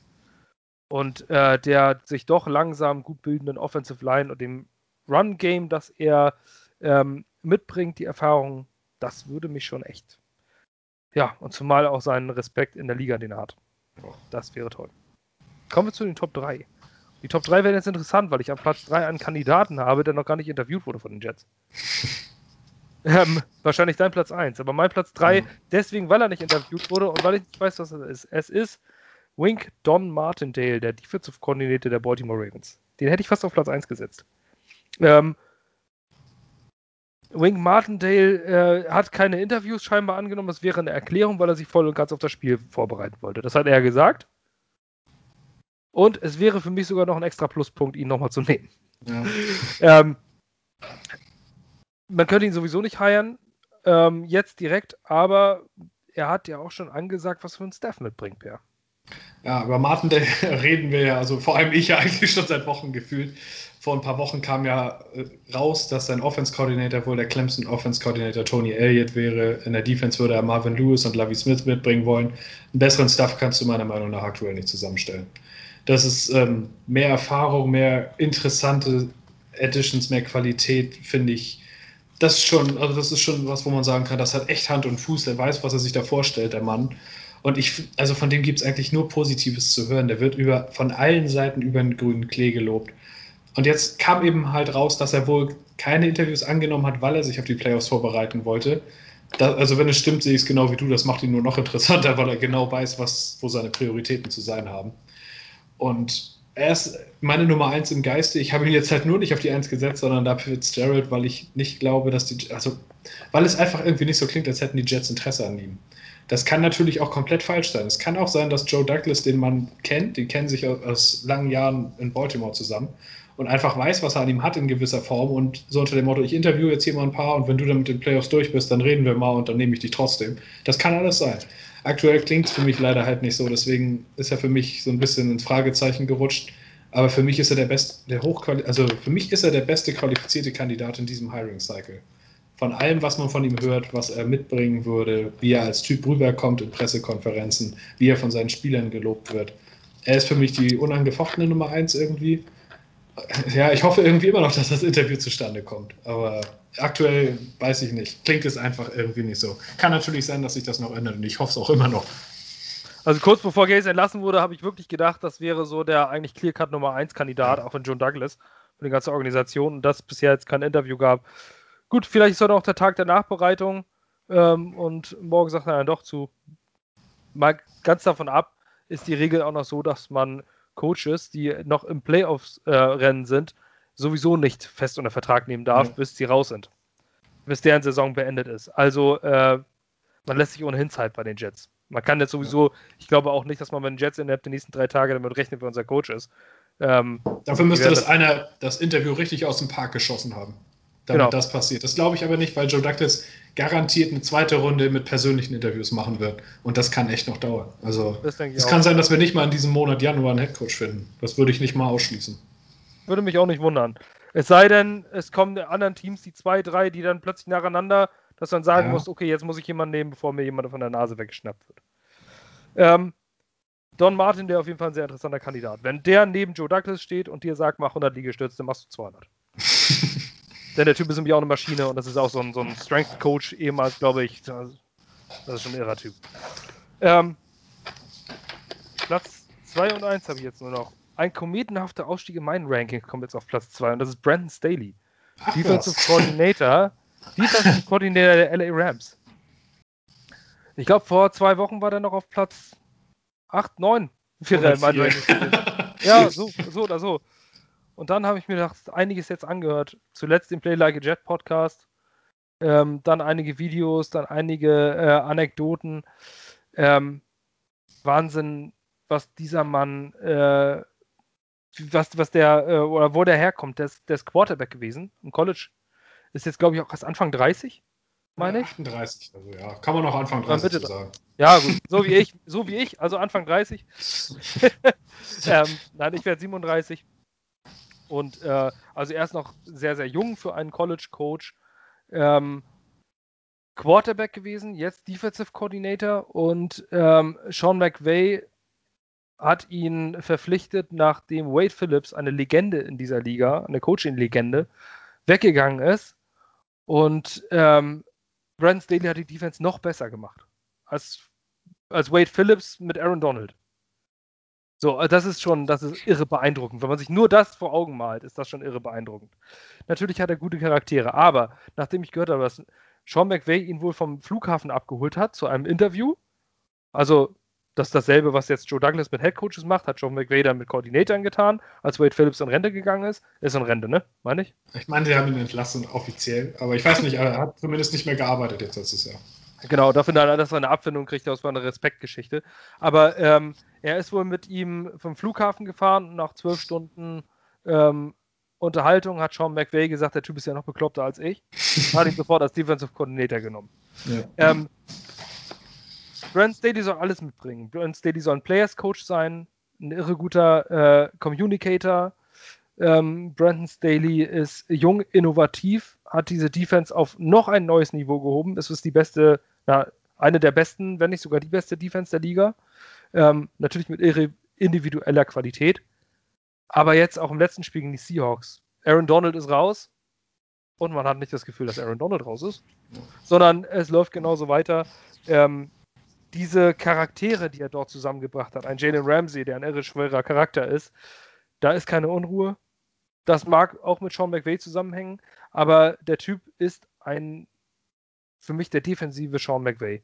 und äh, der sich doch langsam gut bildenden Offensive Line und dem Run-Game, das er ähm, mitbringt, die Erfahrung, das würde mich schon echt ja, und zumal auch seinen Respekt in der Liga, den er hat. Das wäre toll. Kommen wir zu den Top 3. Die Top 3 werden jetzt interessant, weil ich am Platz 3 einen Kandidaten habe, der noch gar nicht interviewt wurde von den Jets. ähm, wahrscheinlich dein Platz 1, aber mein Platz 3, mhm. deswegen, weil er nicht interviewt wurde und weil ich nicht weiß, was es ist. Es ist Wink Don Martindale, der Defensive Coordinator der Baltimore Ravens. Den hätte ich fast auf Platz 1 gesetzt. Ähm, Wink Martindale äh, hat keine Interviews scheinbar angenommen. Das wäre eine Erklärung, weil er sich voll und ganz auf das Spiel vorbereiten wollte. Das hat er gesagt. Und es wäre für mich sogar noch ein extra Pluspunkt, ihn nochmal zu nehmen. Ja. ähm, man könnte ihn sowieso nicht heiern, ähm, jetzt direkt, aber er hat ja auch schon angesagt, was für ein Staff mitbringt, Per. Ja, über Martindale reden wir ja, also vor allem ich ja eigentlich schon seit Wochen gefühlt vor ein paar Wochen kam ja äh, raus, dass sein Offense Coordinator wohl der Clemson Offense Coordinator Tony Elliott wäre. In der Defense würde er Marvin Lewis und Lavi Smith mitbringen wollen. Einen besseren Stuff kannst du meiner Meinung nach aktuell nicht zusammenstellen. Das ist ähm, mehr Erfahrung, mehr interessante Editions, mehr Qualität, finde ich. Das ist schon, also das ist schon was, wo man sagen kann, das hat echt Hand und Fuß. Der weiß, was er sich da vorstellt, der Mann. Und ich, also von dem gibt es eigentlich nur Positives zu hören. Der wird über, von allen Seiten über den grünen Klee gelobt. Und jetzt kam eben halt raus, dass er wohl keine Interviews angenommen hat, weil er sich auf die Playoffs vorbereiten wollte. da, also wenn es stimmt, sehe ich es genau wie du. Das macht ihn nur noch interessanter, weil er genau weiß, was, wo seine Prioritäten zu sein haben. Und er ist meine Nummer eins im Geiste. Ich habe ihn jetzt halt nur nicht auf die Eins gesetzt, sondern da Fitzgerald, weil ich nicht glaube, dass die, also, weil es einfach irgendwie nicht so klingt, als hätten die Jets Interesse an ihm. Das kann natürlich auch komplett falsch sein. Es kann auch sein, dass Joe Douglas, den man kennt, die kennen sich aus langen Jahren in Baltimore zusammen und einfach weiß, was er an ihm hat in gewisser Form und so unter dem Motto, ich interviewe jetzt hier mal ein paar und wenn du dann mit den Playoffs durch bist, dann reden wir mal und dann nehme ich dich trotzdem. Das kann alles sein. Aktuell klingt es für mich leider halt nicht so, deswegen ist er für mich so ein bisschen ins Fragezeichen gerutscht. Aber für mich ist er der beste, der hochquali also für mich ist er der beste qualifizierte Kandidat in diesem Hiring Cycle. Von allem, was man von ihm hört, was er mitbringen würde, wie er als Typ rüberkommt in Pressekonferenzen, wie er von seinen Spielern gelobt wird. Er ist für mich die unangefochtene Nummer eins irgendwie ja, ich hoffe irgendwie immer noch, dass das Interview zustande kommt. Aber aktuell weiß ich nicht. Klingt es einfach irgendwie nicht so. Kann natürlich sein, dass sich das noch ändert und ich hoffe es auch immer noch. Also kurz bevor Gaze entlassen wurde, habe ich wirklich gedacht, das wäre so der eigentlich Clearcut Nummer 1 Kandidat, auch von John Douglas, für die ganze Organisation und das bisher jetzt kein Interview gab. Gut, vielleicht ist heute auch der Tag der Nachbereitung ähm, und morgen sagt er dann doch zu. Mal ganz davon ab, ist die Regel auch noch so, dass man Coaches, die noch im Playoffs-Rennen äh, sind, sowieso nicht fest unter Vertrag nehmen darf, ja. bis sie raus sind. Bis deren Saison beendet ist. Also äh, man lässt sich ohnehin Zeit bei den Jets. Man kann jetzt sowieso, ich glaube auch nicht, dass man bei den Jets innerhalb der nächsten drei Tage damit rechnet, wer unser Coach ist. Ähm, Dafür müsste das einer das Interview richtig aus dem Park geschossen haben damit genau. das passiert. Das glaube ich aber nicht, weil Joe Douglas garantiert eine zweite Runde mit persönlichen Interviews machen wird. Und das kann echt noch dauern. Also es kann sein, dass wir nicht mal in diesem Monat Januar einen Headcoach finden. Das würde ich nicht mal ausschließen. Würde mich auch nicht wundern. Es sei denn, es kommen anderen Teams, die zwei, drei, die dann plötzlich nacheinander, dass man sagen ja. muss, okay, jetzt muss ich jemanden nehmen, bevor mir jemand von der Nase weggeschnappt wird. Ähm, Don Martin, der auf jeden Fall ein sehr interessanter Kandidat. Wenn der neben Joe Douglas steht und dir sagt, mach 100 Liegestütze, machst du 200. Denn der Typ ist nämlich auch eine Maschine und das ist auch so ein, so ein Strength-Coach ehemals, glaube ich. Das ist schon ein irrer Typ. Ähm, Platz 2 und 1 habe ich jetzt nur noch. Ein kometenhafter Ausstieg in meinen Ranking kommt jetzt auf Platz 2 und das ist Brandon Staley. Ach, Defensive was. Coordinator. Defensive Coordinator der LA Rams. Ich glaube, vor zwei Wochen war der noch auf Platz 8, 9 für ja, so, so oder so. Und dann habe ich mir gedacht, einiges jetzt angehört. Zuletzt den Play Like a Jet Podcast, ähm, dann einige Videos, dann einige äh, Anekdoten. Ähm, Wahnsinn, was dieser Mann, äh, was, was der, äh, oder wo der herkommt. Der ist, der ist Quarterback gewesen im College. Ist jetzt, glaube ich, auch erst Anfang 30, meine ich. 38, also ja, kann man noch Anfang 30 bitte, sagen. Ja, gut, so wie ich, so wie ich, also Anfang 30. ähm, nein, ich werde 37. Und äh, also er ist noch sehr, sehr jung für einen College-Coach. Ähm, Quarterback gewesen, jetzt Defensive Coordinator und ähm, Sean McVay hat ihn verpflichtet, nachdem Wade Phillips, eine Legende in dieser Liga, eine Coaching-Legende, weggegangen ist. Und ähm, Brandon Staley hat die Defense noch besser gemacht als, als Wade Phillips mit Aaron Donald. So, äh, das ist schon, das ist irre beeindruckend. Wenn man sich nur das vor Augen malt, ist das schon irre beeindruckend. Natürlich hat er gute Charaktere, aber nachdem ich gehört habe, dass Sean McVay ihn wohl vom Flughafen abgeholt hat zu einem Interview, also das ist dasselbe, was jetzt Joe Douglas mit Headcoaches macht, hat Sean McVay dann mit Koordinatoren getan, als Wade Phillips in Rente gegangen ist. Ist in Rente, ne? Meine ich? Ich meine, sie haben ihn entlassen, offiziell. Aber ich weiß nicht, er hat zumindest nicht mehr gearbeitet jetzt letztes Jahr. Genau, dafür, dass er eine Abfindung kriegt, das war eine Respektgeschichte. Aber ähm, er ist wohl mit ihm vom Flughafen gefahren und nach zwölf Stunden ähm, Unterhaltung hat Sean McVay gesagt, der Typ ist ja noch bekloppter als ich. hat ihn sofort als Defensive Coordinator genommen. Ja. Ähm, Brent Staley soll alles mitbringen. Brent Staley soll ein Players Coach sein, ein irre guter äh, Communicator. Ähm, Brandon Staley ist jung, innovativ, hat diese Defense auf noch ein neues Niveau gehoben. Es ist die beste, na, eine der besten, wenn nicht sogar die beste Defense der Liga. Ähm, natürlich mit individueller Qualität. Aber jetzt auch im letzten Spiel gegen die Seahawks. Aaron Donald ist raus. Und man hat nicht das Gefühl, dass Aaron Donald raus ist. Sondern es läuft genauso weiter. Ähm, diese Charaktere, die er dort zusammengebracht hat, ein Jalen Ramsey, der ein irre schwerer Charakter ist, da ist keine Unruhe. Das mag auch mit Sean McVay zusammenhängen, aber der Typ ist ein für mich der defensive Sean McVay.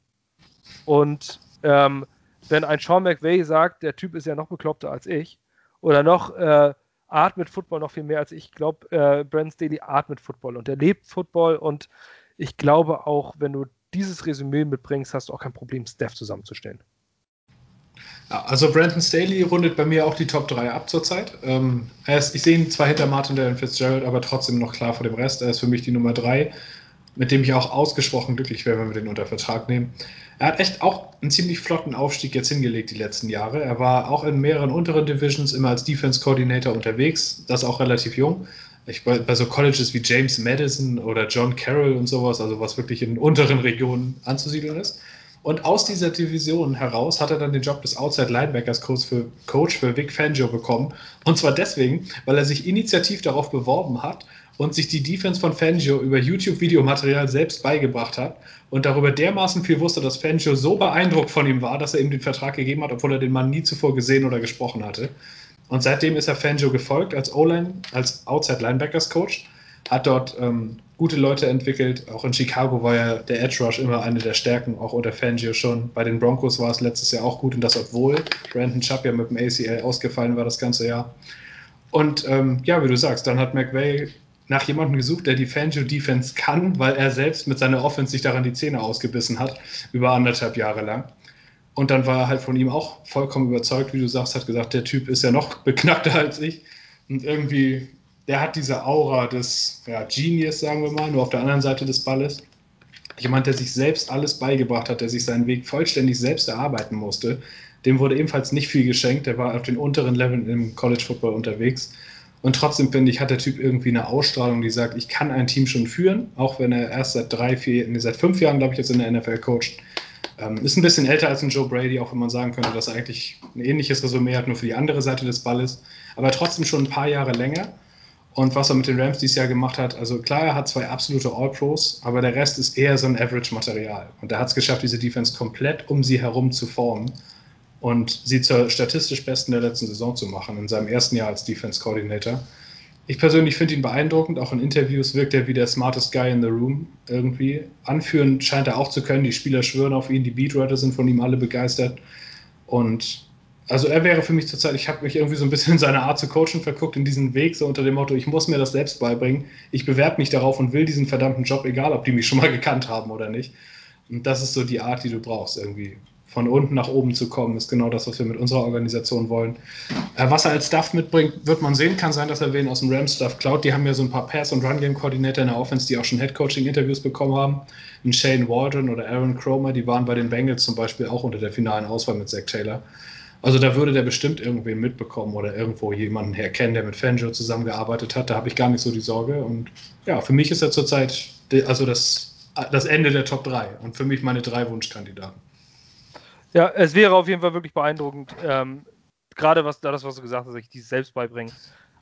Und ähm, wenn ein Sean McVay sagt, der Typ ist ja noch bekloppter als ich, oder noch äh, atmet Football noch viel mehr als ich, glaube, äh, Brandon Staley atmet Football und er lebt Football und ich glaube auch, wenn du dieses Resümee mitbringst, hast du auch kein Problem, Steph zusammenzustellen. Also Brandon Staley rundet bei mir auch die Top 3 ab zurzeit. Ähm, ich sehe ihn zwar hinter Martin Dallin Fitzgerald, aber trotzdem noch klar vor dem Rest. Er ist für mich die Nummer 3, mit dem ich auch ausgesprochen glücklich wäre, wenn wir den unter Vertrag nehmen. Er hat echt auch einen ziemlich flotten Aufstieg jetzt hingelegt die letzten Jahre. Er war auch in mehreren unteren Divisions immer als Defense Coordinator unterwegs, das auch relativ jung. Ich, bei, bei so Colleges wie James Madison oder John Carroll und sowas, also was wirklich in unteren Regionen anzusiedeln ist. Und aus dieser Division heraus hat er dann den Job des Outside Linebackers Coach für, Coach für Vic Fangio bekommen. Und zwar deswegen, weil er sich initiativ darauf beworben hat und sich die Defense von Fangio über YouTube-Videomaterial selbst beigebracht hat und darüber dermaßen viel wusste, dass Fangio so beeindruckt von ihm war, dass er ihm den Vertrag gegeben hat, obwohl er den Mann nie zuvor gesehen oder gesprochen hatte. Und seitdem ist er Fangio gefolgt als O-Line, als Outside Linebackers Coach hat dort ähm, gute Leute entwickelt. Auch in Chicago war ja der Edge Rush immer eine der Stärken, auch unter Fangio schon. Bei den Broncos war es letztes Jahr auch gut und das, obwohl Brandon Chubb ja mit dem ACL ausgefallen war das ganze Jahr. Und ähm, ja, wie du sagst, dann hat McVay nach jemandem gesucht, der die Fangio-Defense kann, weil er selbst mit seiner Offense sich daran die Zähne ausgebissen hat, über anderthalb Jahre lang. Und dann war er halt von ihm auch vollkommen überzeugt, wie du sagst, hat gesagt, der Typ ist ja noch beknackter als ich. Und irgendwie der hat diese Aura des ja, Genius, sagen wir mal, nur auf der anderen Seite des Balles. Jemand, der sich selbst alles beigebracht hat, der sich seinen Weg vollständig selbst erarbeiten musste. Dem wurde ebenfalls nicht viel geschenkt. Der war auf den unteren Leveln im College Football unterwegs. Und trotzdem finde ich, hat der Typ irgendwie eine Ausstrahlung, die sagt, ich kann ein Team schon führen, auch wenn er erst seit drei, vier, nee, seit fünf Jahren, glaube ich, jetzt in der NFL coacht. Ähm, ist ein bisschen älter als ein Joe Brady, auch wenn man sagen könnte, dass er eigentlich ein ähnliches Resümee hat, nur für die andere Seite des Balles. Aber trotzdem schon ein paar Jahre länger. Und was er mit den Rams dieses Jahr gemacht hat, also klar, er hat zwei absolute All-Pros, aber der Rest ist eher so ein Average-Material. Und er hat es geschafft, diese Defense komplett um sie herum zu formen und sie zur statistisch besten der letzten Saison zu machen, in seinem ersten Jahr als Defense-Coordinator. Ich persönlich finde ihn beeindruckend, auch in Interviews wirkt er wie der smartest guy in the room irgendwie. Anführen scheint er auch zu können, die Spieler schwören auf ihn, die Beatwriter sind von ihm alle begeistert. Und also er wäre für mich zurzeit, ich habe mich irgendwie so ein bisschen in seine Art zu coachen verguckt, in diesen Weg, so unter dem Motto, ich muss mir das selbst beibringen. Ich bewerbe mich darauf und will diesen verdammten Job, egal ob die mich schon mal gekannt haben oder nicht. Und das ist so die Art, die du brauchst, irgendwie. Von unten nach oben zu kommen, ist genau das, was wir mit unserer Organisation wollen. Äh, was er als Staff mitbringt, wird man sehen. Kann sein, dass er wen aus dem Rams-Staff klaut. Die haben ja so ein paar Pass- und Run-Game-Koordinator in der Offense, die auch schon Head-Coaching-Interviews bekommen haben. Ein Shane Waldron oder Aaron Cromer, die waren bei den Bengals zum Beispiel auch unter der finalen Auswahl mit Zach Taylor. Also da würde der bestimmt irgendwen mitbekommen oder irgendwo jemanden herkennen, der mit Fangio zusammengearbeitet hat. Da habe ich gar nicht so die Sorge. Und ja, für mich ist er zurzeit also das, das Ende der Top 3 und für mich meine drei Wunschkandidaten. Ja, es wäre auf jeden Fall wirklich beeindruckend, ähm, gerade was das, was du gesagt hast, ich dieses selbst beibringen.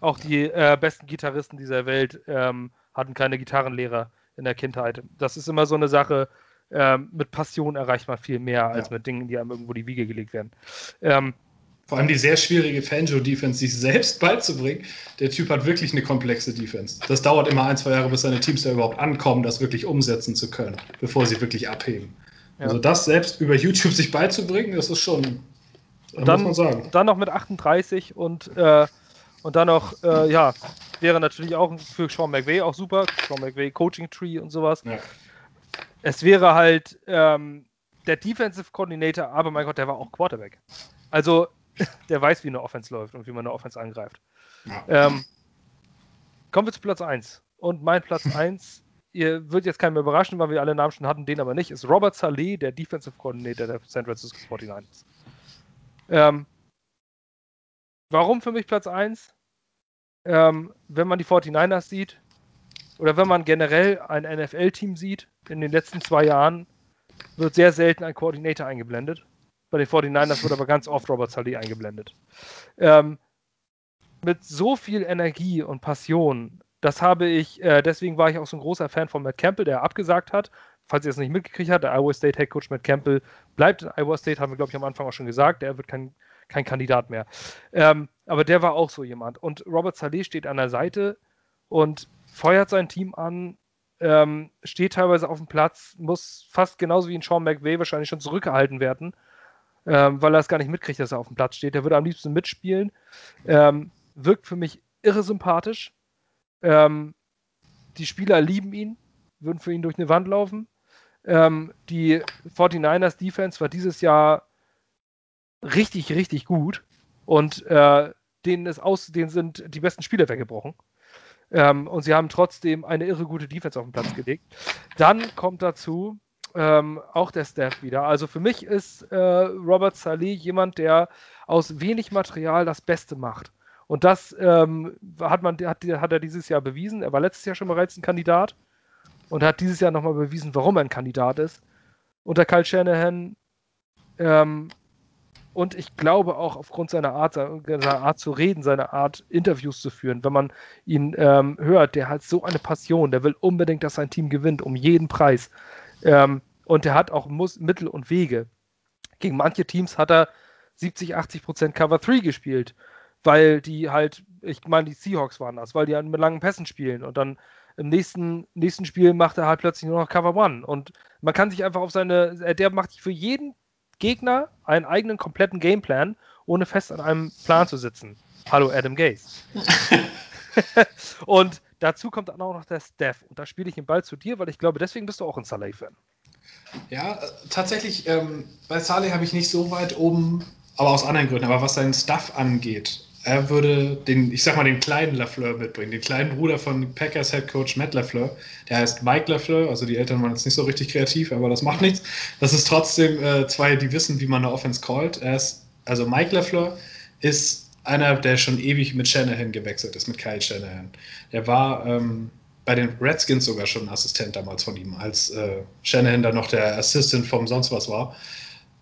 Auch die äh, besten Gitarristen dieser Welt ähm, hatten keine Gitarrenlehrer in der Kindheit. Das ist immer so eine Sache, ähm, mit Passion erreicht man viel mehr als ja. mit Dingen, die einem irgendwo die Wiege gelegt werden. Ähm, vor allem die sehr schwierige Fanjo-Defense sich selbst beizubringen. Der Typ hat wirklich eine komplexe Defense. Das dauert immer ein, zwei Jahre, bis seine Teams da überhaupt ankommen, das wirklich umsetzen zu können, bevor sie wirklich abheben. Ja. Also das selbst über YouTube sich beizubringen, das ist schon, dann, muss man sagen. Dann noch mit 38 und, äh, und dann noch, äh, ja, wäre natürlich auch für Sean McVay auch super. Sean McVay Coaching Tree und sowas. Ja es wäre halt ähm, der Defensive Coordinator, aber mein Gott, der war auch Quarterback. Also, der weiß, wie eine Offense läuft und wie man eine Offense angreift. Ja. Ähm, kommen wir zu Platz 1. Und mein Platz 1, ihr wird jetzt keinen mehr überraschen, weil wir alle Namen schon hatten, den aber nicht, ist Robert Saleh, der Defensive Coordinator der San Francisco 49ers. Ähm, warum für mich Platz 1? Ähm, wenn man die 49ers sieht, oder wenn man generell ein NFL-Team sieht, in den letzten zwei Jahren wird sehr selten ein Koordinator eingeblendet. Bei den 49ers wird aber ganz oft Robert Saleh eingeblendet. Ähm, mit so viel Energie und Passion, das habe ich, äh, deswegen war ich auch so ein großer Fan von Matt Campbell, der abgesagt hat. Falls ihr es nicht mitgekriegt habt, der Iowa State Head Coach Matt Campbell bleibt in Iowa State, haben wir, glaube ich, am Anfang auch schon gesagt. Der wird kein, kein Kandidat mehr. Ähm, aber der war auch so jemand. Und Robert Saleh steht an der Seite und feuert sein Team an, ähm, steht teilweise auf dem Platz, muss fast genauso wie ein Sean McVay wahrscheinlich schon zurückgehalten werden, ähm, weil er es gar nicht mitkriegt, dass er auf dem Platz steht. Der würde am liebsten mitspielen. Ähm, wirkt für mich irre sympathisch. Ähm, die Spieler lieben ihn, würden für ihn durch eine Wand laufen. Ähm, die 49ers Defense war dieses Jahr richtig, richtig gut. Und äh, denen, ist aus, denen sind die besten Spieler weggebrochen. Ähm, und sie haben trotzdem eine irre gute Defense auf den Platz gelegt. Dann kommt dazu ähm, auch der Staff wieder. Also für mich ist äh, Robert Saleh jemand, der aus wenig Material das Beste macht. Und das ähm, hat, man, hat, hat er dieses Jahr bewiesen. Er war letztes Jahr schon bereits ein Kandidat und hat dieses Jahr nochmal bewiesen, warum er ein Kandidat ist. Unter Kyle Shanahan ähm, und ich glaube auch aufgrund seiner Art, seiner Art zu reden, seiner Art, Interviews zu führen, wenn man ihn ähm, hört, der hat so eine Passion, der will unbedingt, dass sein Team gewinnt, um jeden Preis. Ähm, und der hat auch Muss Mittel und Wege. Gegen manche Teams hat er 70, 80 Prozent Cover 3 gespielt, weil die halt, ich meine, die Seahawks waren das, weil die halt mit langen Pässen spielen und dann im nächsten, nächsten Spiel macht er halt plötzlich nur noch Cover 1 und man kann sich einfach auf seine, der macht sich für jeden Gegner einen eigenen kompletten Gameplan, ohne fest an einem Plan zu sitzen. Hallo Adam Gaze. und dazu kommt dann auch noch der Staff. Und da spiele ich den Ball zu dir, weil ich glaube, deswegen bist du auch ein Saleh-Fan. Ja, tatsächlich, ähm, bei Saleh habe ich nicht so weit oben, aber aus anderen Gründen. Aber was seinen Stuff angeht, er würde den, ich sag mal, den kleinen Lafleur mitbringen, den kleinen Bruder von Packers Head Coach Matt Lafleur. Der heißt Mike Lafleur, also die Eltern waren jetzt nicht so richtig kreativ, aber das macht nichts. Das ist trotzdem äh, zwei, die wissen, wie man eine Offense callt. Er ist, also Mike Lafleur ist einer, der schon ewig mit Shanahan gewechselt ist, mit Kyle Shanahan. Der war ähm, bei den Redskins sogar schon Assistent damals von ihm, als äh, Shanahan dann noch der Assistant vom sonst was war.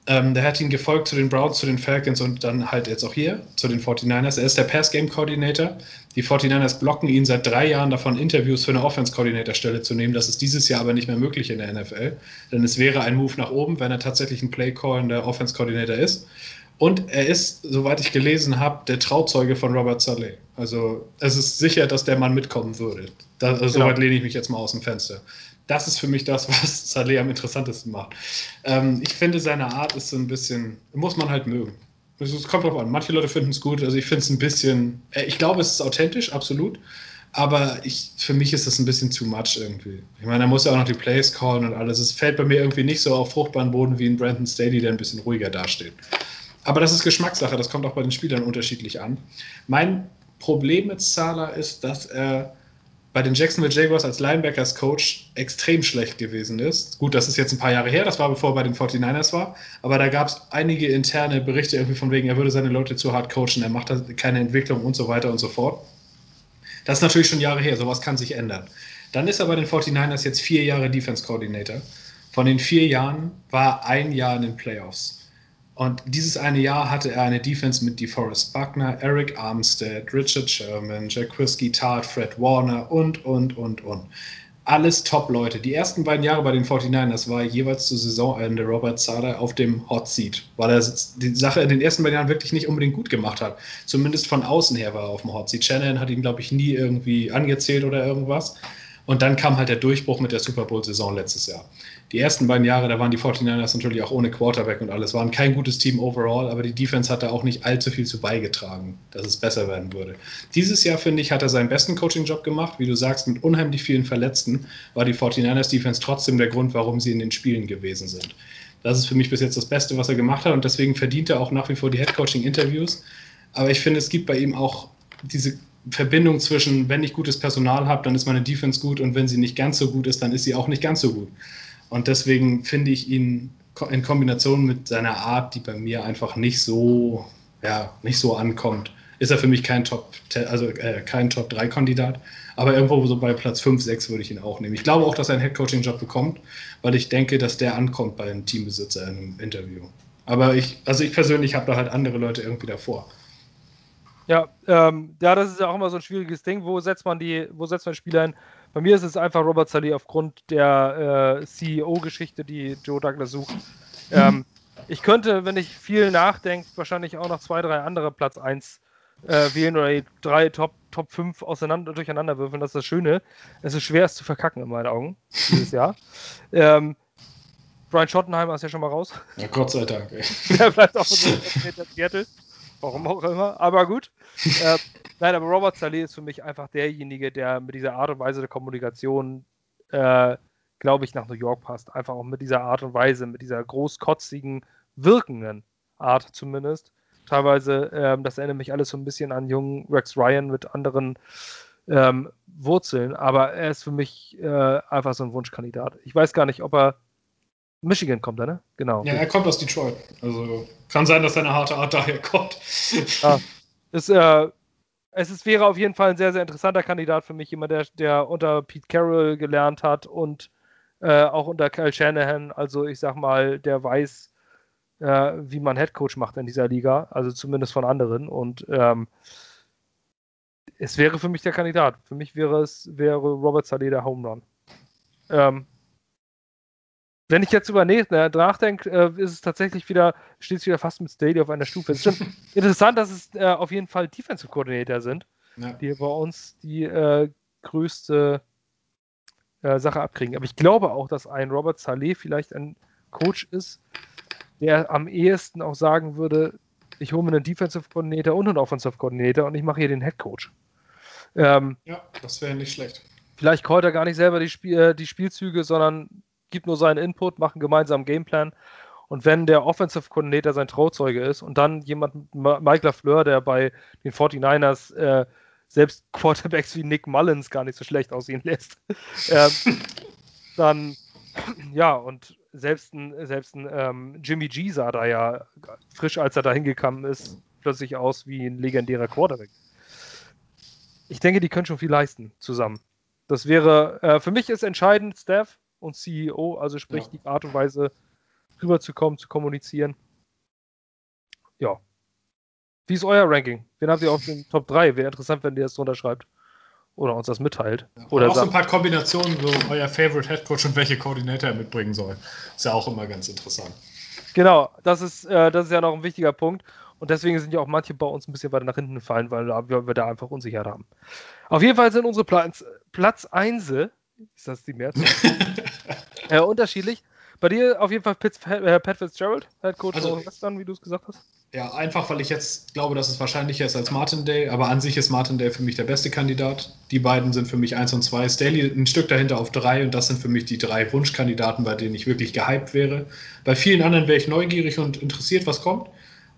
Ähm, der hat ihn gefolgt zu den Browns, zu den Falcons und dann halt jetzt auch hier zu den 49ers. Er ist der Pass-Game-Coordinator. Die 49ers blocken ihn seit drei Jahren davon, Interviews für eine Offense-Coordinator-Stelle zu nehmen. Das ist dieses Jahr aber nicht mehr möglich in der NFL. Denn es wäre ein Move nach oben, wenn er tatsächlich ein Play-Call in der Offense-Coordinator ist. Und er ist, soweit ich gelesen habe, der Trauzeuge von Robert Saleh. Also es ist sicher, dass der Mann mitkommen würde. Da, also genau. Soweit lehne ich mich jetzt mal aus dem Fenster das ist für mich das, was Saleh am interessantesten macht. Ähm, ich finde, seine Art ist so ein bisschen, muss man halt mögen. Es kommt drauf an. Manche Leute finden es gut. Also ich finde es ein bisschen, äh, ich glaube, es ist authentisch, absolut. Aber ich, für mich ist das ein bisschen too much irgendwie. Ich meine, er muss ja auch noch die Plays callen und alles. Es fällt bei mir irgendwie nicht so auf fruchtbaren Boden wie in Brandon Staley, der ein bisschen ruhiger dasteht. Aber das ist Geschmackssache. Das kommt auch bei den Spielern unterschiedlich an. Mein Problem mit Salah ist, dass er bei den Jacksonville Jaguars als Linebackers Coach extrem schlecht gewesen ist. Gut, das ist jetzt ein paar Jahre her, das war bevor er bei den 49ers war, aber da gab es einige interne Berichte irgendwie von wegen, er würde seine Leute zu hart coachen, er macht keine Entwicklung und so weiter und so fort. Das ist natürlich schon Jahre her, sowas kann sich ändern. Dann ist er bei den 49ers jetzt vier Jahre Defense Coordinator. Von den vier Jahren war ein Jahr in den Playoffs. Und dieses eine Jahr hatte er eine Defense mit DeForest Buckner, Eric Armstead, Richard Sherman, Jack Quisky, Tart, Fred Warner und, und, und, und. Alles Top-Leute. Die ersten beiden Jahre bei den 49ers war jeweils zu Saisonende Robert Sala auf dem Hot Seat, weil er die Sache in den ersten beiden Jahren wirklich nicht unbedingt gut gemacht hat. Zumindest von außen her war er auf dem Hot Seat. Shannon hat ihn, glaube ich, nie irgendwie angezählt oder irgendwas. Und dann kam halt der Durchbruch mit der Super Bowl-Saison letztes Jahr. Die ersten beiden Jahre, da waren die 49ers natürlich auch ohne Quarterback und alles, waren kein gutes Team overall, aber die Defense hat da auch nicht allzu viel zu beigetragen, dass es besser werden würde. Dieses Jahr, finde ich, hat er seinen besten Coaching-Job gemacht. Wie du sagst, mit unheimlich vielen Verletzten war die 49ers Defense trotzdem der Grund, warum sie in den Spielen gewesen sind. Das ist für mich bis jetzt das Beste, was er gemacht hat und deswegen verdient er auch nach wie vor die Head-Coaching-Interviews. Aber ich finde, es gibt bei ihm auch diese Verbindung zwischen, wenn ich gutes Personal habe, dann ist meine Defense gut und wenn sie nicht ganz so gut ist, dann ist sie auch nicht ganz so gut. Und deswegen finde ich ihn in Kombination mit seiner Art, die bei mir einfach nicht so, ja, nicht so ankommt, ist er für mich kein Top, also äh, kein Top 3 Kandidat. Aber irgendwo so bei Platz 5, 6 würde ich ihn auch nehmen. Ich glaube auch, dass er einen Headcoaching-Job bekommt, weil ich denke, dass der ankommt bei einem Teambesitzer in einem Interview. Aber ich, also ich persönlich habe da halt andere Leute irgendwie davor. Ja, ähm, ja, das ist ja auch immer so ein schwieriges Ding. Wo setzt man die, wo setzt man Spieler ein? Bei mir ist es einfach Robert Saleh aufgrund der äh, CEO-Geschichte, die Joe Douglas sucht. Ähm, ich könnte, wenn ich viel nachdenke, wahrscheinlich auch noch zwei, drei andere Platz 1 äh, wählen oder die drei Top Top 5 auseinander, durcheinander würfeln. Das ist das Schöne. Es ist schwer, es zu verkacken in meinen Augen dieses Jahr. Ähm, Brian Schottenheimer ist ja schon mal raus. Ja, Gott sei Dank. Ey. Der bleibt auch in Seattle. Warum auch immer. Aber gut. äh, nein, aber Robert Saleh ist für mich einfach derjenige, der mit dieser Art und Weise der Kommunikation, äh, glaube ich, nach New York passt. Einfach auch mit dieser Art und Weise, mit dieser großkotzigen, wirkenden Art zumindest. Teilweise, ähm, das erinnert mich alles so ein bisschen an jungen Rex Ryan mit anderen ähm, Wurzeln, aber er ist für mich äh, einfach so ein Wunschkandidat. Ich weiß gar nicht, ob er Michigan kommt er, ne? Genau. Ja, er kommt aus Detroit. Also kann sein, dass seine harte Art daher kommt. Ja. Ist, äh, es ist, wäre auf jeden Fall ein sehr, sehr interessanter Kandidat für mich. Jemand, der, der unter Pete Carroll gelernt hat und äh, auch unter Kyle Shanahan. Also ich sag mal, der weiß, äh, wie man Headcoach macht in dieser Liga. Also zumindest von anderen. Und ähm, es wäre für mich der Kandidat. Für mich wäre es wäre Robert Saleh der Home Run. Ähm, wenn ich jetzt über nachdenke, äh, ist es tatsächlich wieder, steht es wieder fast mit Staley auf einer Stufe. Es ist schon interessant, dass es äh, auf jeden Fall Defensive Coordinator sind, ja. die bei uns die äh, größte äh, Sache abkriegen. Aber ich glaube auch, dass ein Robert Saleh vielleicht ein Coach ist, der am ehesten auch sagen würde, ich hole mir einen Defensive Coordinator und einen Offensive Coordinator und ich mache hier den Head Coach. Ähm, ja, das wäre nicht schlecht. Vielleicht callt er gar nicht selber die, Spiel, äh, die Spielzüge, sondern gibt nur seinen Input, macht einen gemeinsamen Gameplan. Und wenn der Offensive Coordinator sein Trauzeuge ist und dann jemand, Mike LaFleur, der bei den 49ers äh, selbst Quarterbacks wie Nick Mullins gar nicht so schlecht aussehen lässt, äh, dann, ja, und selbst ein, selbst ein ähm, Jimmy G sah da ja frisch, als er da hingekommen ist, plötzlich aus wie ein legendärer Quarterback. Ich denke, die können schon viel leisten zusammen. Das wäre, äh, für mich ist entscheidend, Steph, und CEO, also sprich ja. die Art und Weise rüberzukommen, zu kommunizieren. Ja. Wie ist euer Ranking? Wen habt ihr auf den Top 3? Wäre interessant, wenn ihr das drunter schreibt. Oder uns das mitteilt. Ja, oder auch so ein paar Kombinationen, so euer Favorite Head Coach und welche Koordinator er mitbringen soll. Ist ja auch immer ganz interessant. Genau, das ist, äh, das ist ja noch ein wichtiger Punkt. Und deswegen sind ja auch manche bei uns ein bisschen weiter nach hinten gefallen, weil wir, wir da einfach Unsicherheit haben. Auf jeden Fall sind unsere Platz, Platz 1 ist das die Mehrzahl? äh, unterschiedlich. Bei dir auf jeden Fall Pitts, äh, Pat Fitzgerald, Head Coach also, von Western, wie du es gesagt hast. Ja, einfach, weil ich jetzt glaube, dass es wahrscheinlicher ist als Martin Day, aber an sich ist Martin Day für mich der beste Kandidat. Die beiden sind für mich 1 und 2. Staley ein Stück dahinter auf 3 und das sind für mich die drei Wunschkandidaten, bei denen ich wirklich gehypt wäre. Bei vielen anderen wäre ich neugierig und interessiert, was kommt.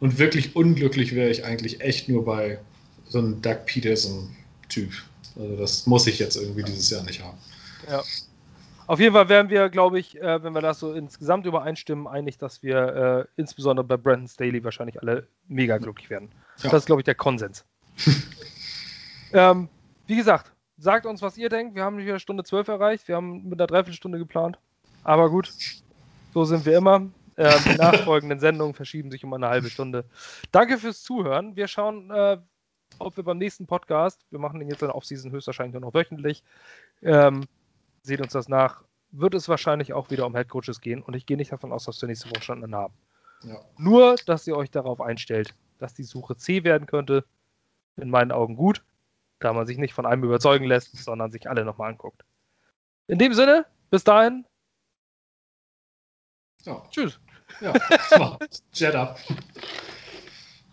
Und wirklich unglücklich wäre ich eigentlich echt nur bei so einem Doug Peterson-Typ. Also das muss ich jetzt irgendwie dieses Jahr nicht haben. Ja. Auf jeden Fall wären wir, glaube ich, äh, wenn wir das so insgesamt übereinstimmen, einig, dass wir äh, insbesondere bei Brandon Staley wahrscheinlich alle mega glücklich werden. Ja. Das ist, glaube ich, der Konsens. ähm, wie gesagt, sagt uns, was ihr denkt. Wir haben hier Stunde 12 erreicht. Wir haben mit einer Dreiviertelstunde geplant. Aber gut, so sind wir immer. Ähm, die nachfolgenden Sendungen verschieben sich um eine halbe Stunde. Danke fürs Zuhören. Wir schauen, äh, ob wir beim nächsten Podcast, wir machen den jetzt in der Offseason höchstwahrscheinlich nur noch wöchentlich, ähm, seht uns das nach, wird es wahrscheinlich auch wieder um Headcoaches gehen und ich gehe nicht davon aus, dass wir nächste Woche schon einen haben. Ja. Nur, dass ihr euch darauf einstellt, dass die Suche C werden könnte, in meinen Augen gut, da man sich nicht von einem überzeugen lässt, sondern sich alle nochmal anguckt. In dem Sinne, bis dahin. Ja. Tschüss. Ja, Jet up.